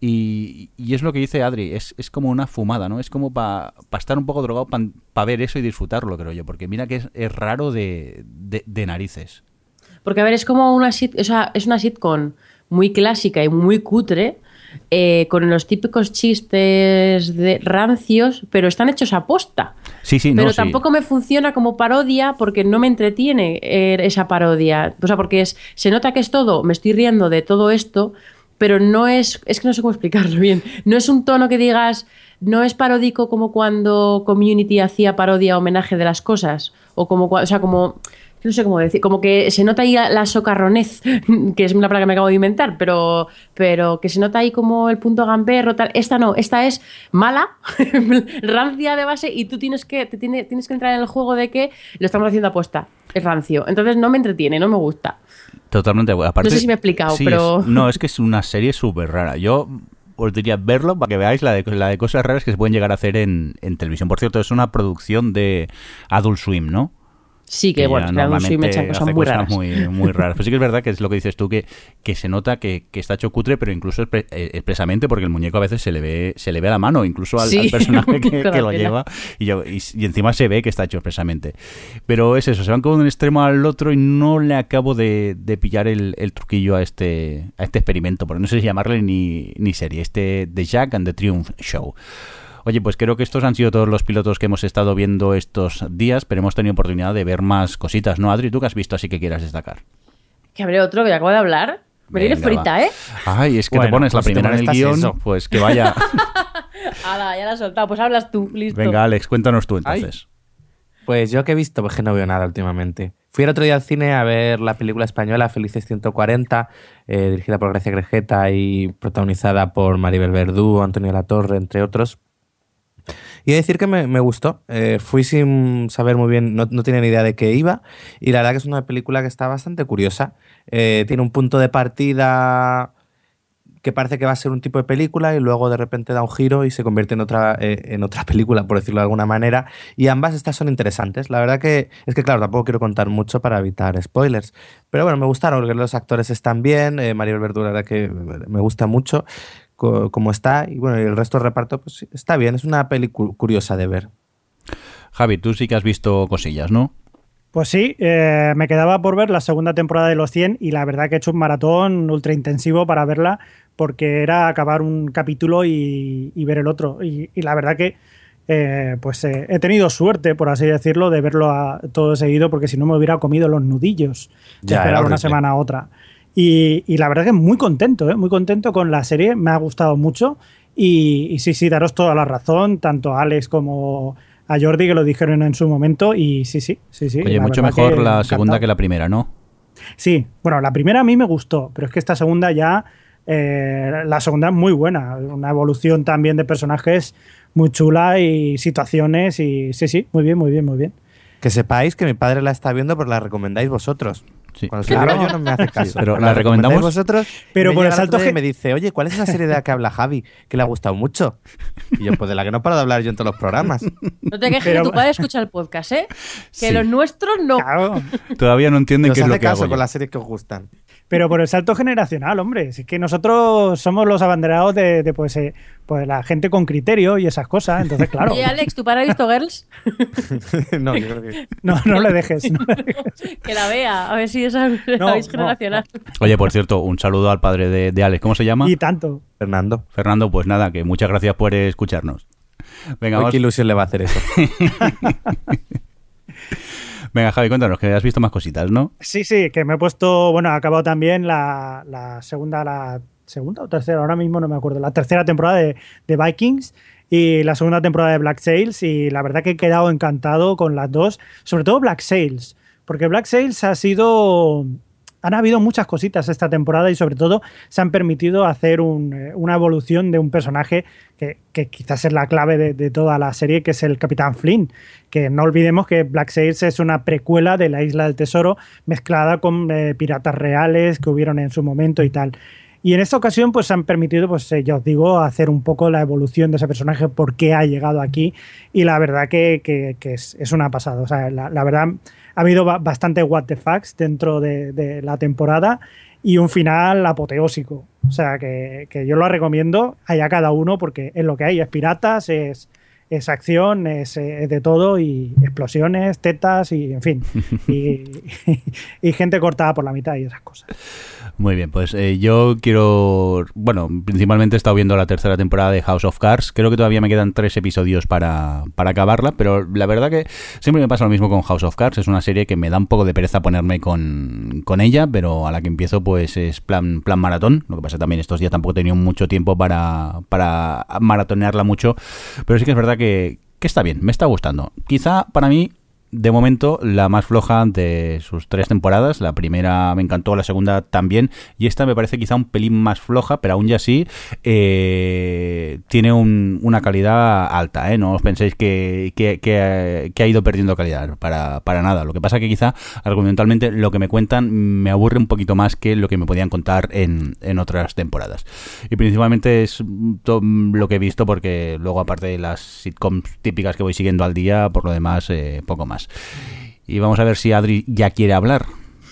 Y, y, es lo que dice Adri, es, es como una fumada, ¿no? Es como para estar un poco drogado para ver eso y disfrutarlo, creo yo, porque mira que es, es raro de de, narices. Porque, a ver, es como una, o sea, es una sitcom muy clásica y muy cutre, eh, con los típicos chistes de rancios, pero están hechos a posta. Sí, sí, Pero tampoco me funciona como parodia porque no me entretiene eh, esa parodia. O sea, porque es, se nota que es todo, me estoy riendo de todo esto, pero no es, es que no sé cómo explicarlo bien. No es un tono que digas, no es paródico como cuando Community hacía parodia homenaje de las cosas o como, o sea, como no sé cómo decir, como que se nota ahí la socarronez, que es una palabra que me acabo de inventar, pero, pero que se nota ahí como el punto gamberro, tal. Esta no, esta es mala, rancia de base, y tú tienes que, te tiene, tienes que entrar en el juego de que lo estamos haciendo apuesta. Es rancio. Entonces no me entretiene, no me gusta. Totalmente. Aparte, no sé si me he explicado, pero. no, es que es una serie súper rara. Yo os diría verlo para que veáis la de, la de cosas raras que se pueden llegar a hacer en, en televisión. Por cierto, es una producción de Adult Swim, ¿no? Sí, que, bueno, normalmente me echan cosas, muy raras. Muy, muy raras. Pero sí que es verdad que es lo que dices tú, que, que se nota que, está hecho cutre, pero incluso eh, expresamente porque el muñeco a veces se le ve, se le ve a la mano, incluso al, personaje que, lo lleva, y, y, encima se ve que está hecho expresamente. Pero es eso, se van como de un extremo al otro y no le acabo de, pillar el, truquillo a este, a este experimento, porque no sé si llamarle ni, ni serie, este The Jack and the Triumph Show. Oye, pues creo que estos han sido todos los pilotos que hemos estado viendo estos días, pero hemos tenido oportunidad de ver más cositas, ¿no, Adri? ¿Tú qué has visto así que quieras destacar? Que habré otro que acabo de hablar. Me frita, ¿eh? Ay, es que te pones la pues primera en el guion, pues que vaya. Hala, ya la has soltado. Pues hablas tú, listo. Venga, Alex, cuéntanos tú entonces. Pues yo que he visto, pues que no veo nada últimamente. Fui el otro día al cine a ver la película española Felices 140, eh, dirigida por Gracia Grejeta y protagonizada por Maribel Verdú, Antonio Latorre, entre otros. Y decir que me, gustó. Eh, fui sin saber muy bien, no, no, tenía ni idea de qué iba. Y la verdad que es una película que está bastante curiosa. Eh, tiene un punto de partida que parece que va a ser un tipo de película y luego de repente da un giro y se convierte en otra, eh, en otra película, por decirlo de alguna manera. Y ambas estas son interesantes. La verdad que es que, claro, tampoco quiero contar mucho para evitar spoilers. Pero bueno, me gustaron, los actores están bien. Eh, Mario Verdura, la verdad que me gusta mucho como está. Y bueno, el resto del reparto, pues está bien. Es una peli curiosa de ver. Javi, tú sí que has visto cosillas, ¿no? Pues sí, eh, me quedaba por ver la segunda temporada de Los 100 y la verdad que he hecho un maratón ultra intensivo para verla porque era acabar un capítulo y, ver el otro. Y, la verdad que eh, pues eh, he tenido suerte, por así decirlo, de verlo a, todo seguido porque si no me hubiera comido los nudillos de esperar una semana a otra. Y, la verdad que muy contento, ¿eh? muy contento con la serie, me ha gustado mucho. Y, sí, sí, daros toda la razón, tanto a Alex como a Jordi que lo dijeron en su momento. Y sí, sí, sí, sí. Oye, mucho mejor la segunda que la primera, ¿no? Sí, bueno, la primera a mí me gustó, pero es que esta segunda ya, eh, la segunda es muy buena, una evolución también de personajes muy chula y situaciones y sí, sí, muy bien, muy bien, muy bien. Que sepáis que mi padre la está viendo, pero la recomendáis vosotros. Cuando se claro. yo no me hace caso. Pero la, recomendamos vosotros. Pero por el salto que me dice, oye, ¿cuál es esa serie de la que habla Javi? Que le ha gustado mucho. Y yo, pues de la que no paro de hablar yo en todos los programas. No te quejes que tu padre escucha el podcast, ¿eh? Que los nuestros no. Todavía no entienden qué es lo que caso hago con las series que os gustan. Pero por el salto generacional, hombre. Es que nosotros somos los abanderados de, pues, eh, pues, la gente con criterio y esas cosas. Entonces, claro. Oye, Alex, ¿tu padre ha visto Girls? no, yo creo que... No, no le dejes. que la vea, a ver si esa es generacional. Oye, por cierto, un saludo al padre de, de, Alex. ¿Cómo se llama? Y tanto. Fernando. Fernando, pues nada, que muchas gracias por escucharnos. Venga, ¿Qué ilusión le va a hacer eso? Venga, Javi, cuéntanos, que has visto más cositas, ¿no? Sí, sí, que me he puesto, bueno, ha acabado también la, segunda, la segunda o tercera, ahora mismo no me acuerdo, la tercera temporada de, Vikings y la segunda temporada de Black Sails y la verdad que he quedado encantado con las dos, sobre todo Black Sails, porque Black Sails ha sido han habido muchas cositas esta temporada y sobre todo se han permitido hacer eh, una evolución de un personaje que, quizás es la clave de, toda la serie, que es el Capitán Flynn. Que no olvidemos que Black Sails es una precuela de la Isla del Tesoro mezclada con eh, piratas reales que hubieron en su momento y tal. Y en esta ocasión, pues han permitido, pues eh, ya os digo, hacer un poco la evolución de ese personaje, por qué ha llegado aquí. Y la verdad que, es, una pasada. O sea, la, verdad, ha habido bastante what the facts dentro de, la temporada y un final apoteósico. O sea, que, yo lo recomiendo allá cada uno porque es lo que hay, es piratas, es, es acción, es, de todo y explosiones, tetas y, en fin, y gente cortada por la mitad y esas cosas. Muy bien, pues eh, yo quiero, bueno, principalmente he estado viendo la tercera temporada de House of Cards, creo que todavía me quedan tres episodios para, para acabarla, pero la verdad que siempre me pasa lo mismo con House of Cards, es una serie que me da un poco de pereza ponerme con, con ella, pero a la que empiezo pues es plan, plan maratón, lo que pasa también estos días tampoco he tenido mucho tiempo para, para maratonearla mucho, pero sí que es verdad que, que está bien, me está gustando. Quizá para mí de momento la más floja de sus tres temporadas. La primera me encantó, la segunda también. Y esta me parece quizá un pelín más floja, pero aún ya así eh, tiene una calidad alta. ¿eh? No os penséis que, que, ha ido perdiendo calidad para, para, nada. Lo que pasa que quizá argumentalmente lo que me cuentan me aburre un poquito más que lo que me podían contar en, en otras temporadas. Y principalmente es lo que he visto porque luego aparte de las sitcoms típicas que voy siguiendo al día, por lo demás eh, poco más. Y vamos a ver si Adri ya quiere hablar.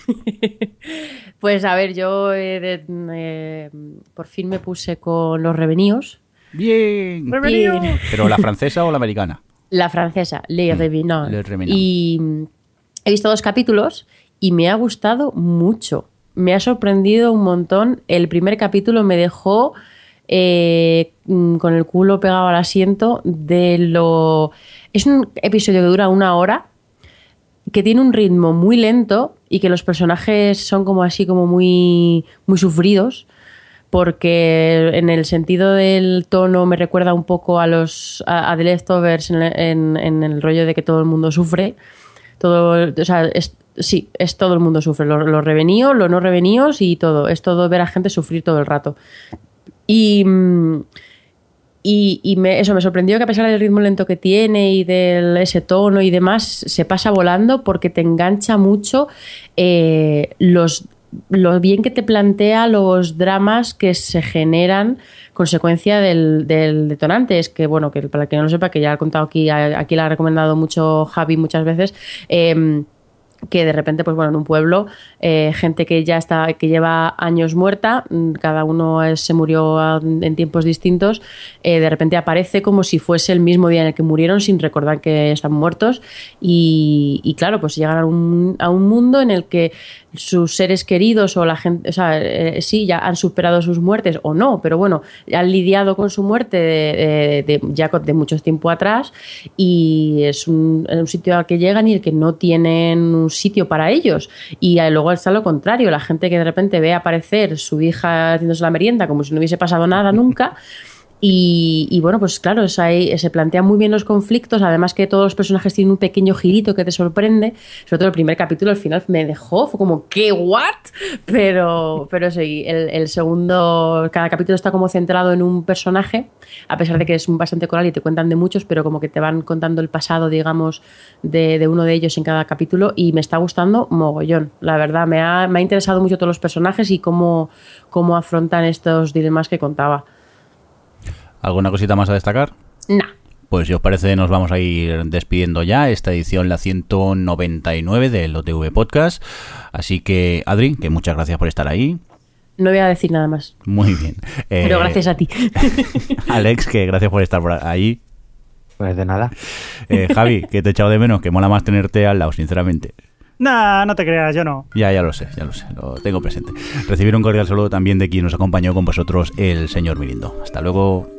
pues a ver, yo eh, eh, por fin me puse con los reveníos. Bien. ¿Pero la francesa o la americana? La francesa, Les mm, Revenants. Y mm, he visto dos capítulos y me ha gustado mucho. Me ha sorprendido un montón. El primer capítulo me dejó eh, mm, con el culo pegado al asiento de lo... Es un episodio que dura una hora que tiene un ritmo muy lento y que los personajes son como así, como muy, muy sufridos, porque en el sentido del tono me recuerda un poco a los a, The Leftovers en, el rollo de que todo el mundo sufre. Todo, o sea, sí, es todo el mundo sufre, los, los reveníos, los no reveníos y todo. Es todo ver a gente sufrir todo el rato. Y. Y, eso me sorprendió que a pesar del ritmo lento que tiene y de ese tono y demás, se pasa volando porque te engancha mucho eh, los, lo bien que te plantea los dramas que se generan consecuencia del, detonante. Es que, bueno, que para que no lo sepa, que ya ha contado aquí, aquí la ha recomendado mucho Javi muchas veces. Eh, que de repente, pues bueno, en un pueblo, eh, gente que ya está, que lleva años muerta, mm, cada uno se murió en tiempos distintos, eh, de repente aparece como si fuese el mismo día en el que murieron sin recordar que están muertos. Y, claro, pues llegan a un, a un mundo en el que sus seres queridos o la gente, o sea, eh, sí, ya han superado sus muertes o no, pero bueno, han lidiado con su muerte de, ya de mucho tiempo atrás y es un, un, sitio al que llegan y el que no tienen un sitio para ellos. Y luego está lo contrario, la gente que de repente ve aparecer su hija haciéndose la merienda como si no hubiese pasado nada nunca. Y, bueno, pues claro, ahí, se plantean muy bien los conflictos, además que todos los personajes tienen un pequeño girito que te sorprende, sobre todo el primer capítulo al final me dejó, fue como, ¿qué? ¿What? Pero, pero sí, el, segundo, cada capítulo está como centrado en un personaje, a pesar de que es bastante coral y te cuentan de muchos, pero como que te van contando el pasado, digamos, de, uno de ellos en cada capítulo y me está gustando mogollón, la verdad, me ha, me ha interesado mucho todos los personajes y cómo, cómo afrontan estos dilemas que contaba. ¿Alguna cosita más a destacar? No. Pues si os parece nos vamos a ir despidiendo ya esta edición, la 199 del OTV Podcast. Así que, Adri, que muchas gracias por estar ahí. No voy a decir nada más. Muy bien. Pero eh, gracias a ti. Alex, que gracias por estar por ahí. Pues de nada. Eh, Javi, que te he echado de menos, que mola más tenerte al lado, sinceramente. Nah, no te creas, yo no. Ya, ya lo sé, ya lo sé, lo tengo presente. Recibir un cordial saludo también de quien nos acompañó con vosotros, el señor Mirindo. Hasta luego.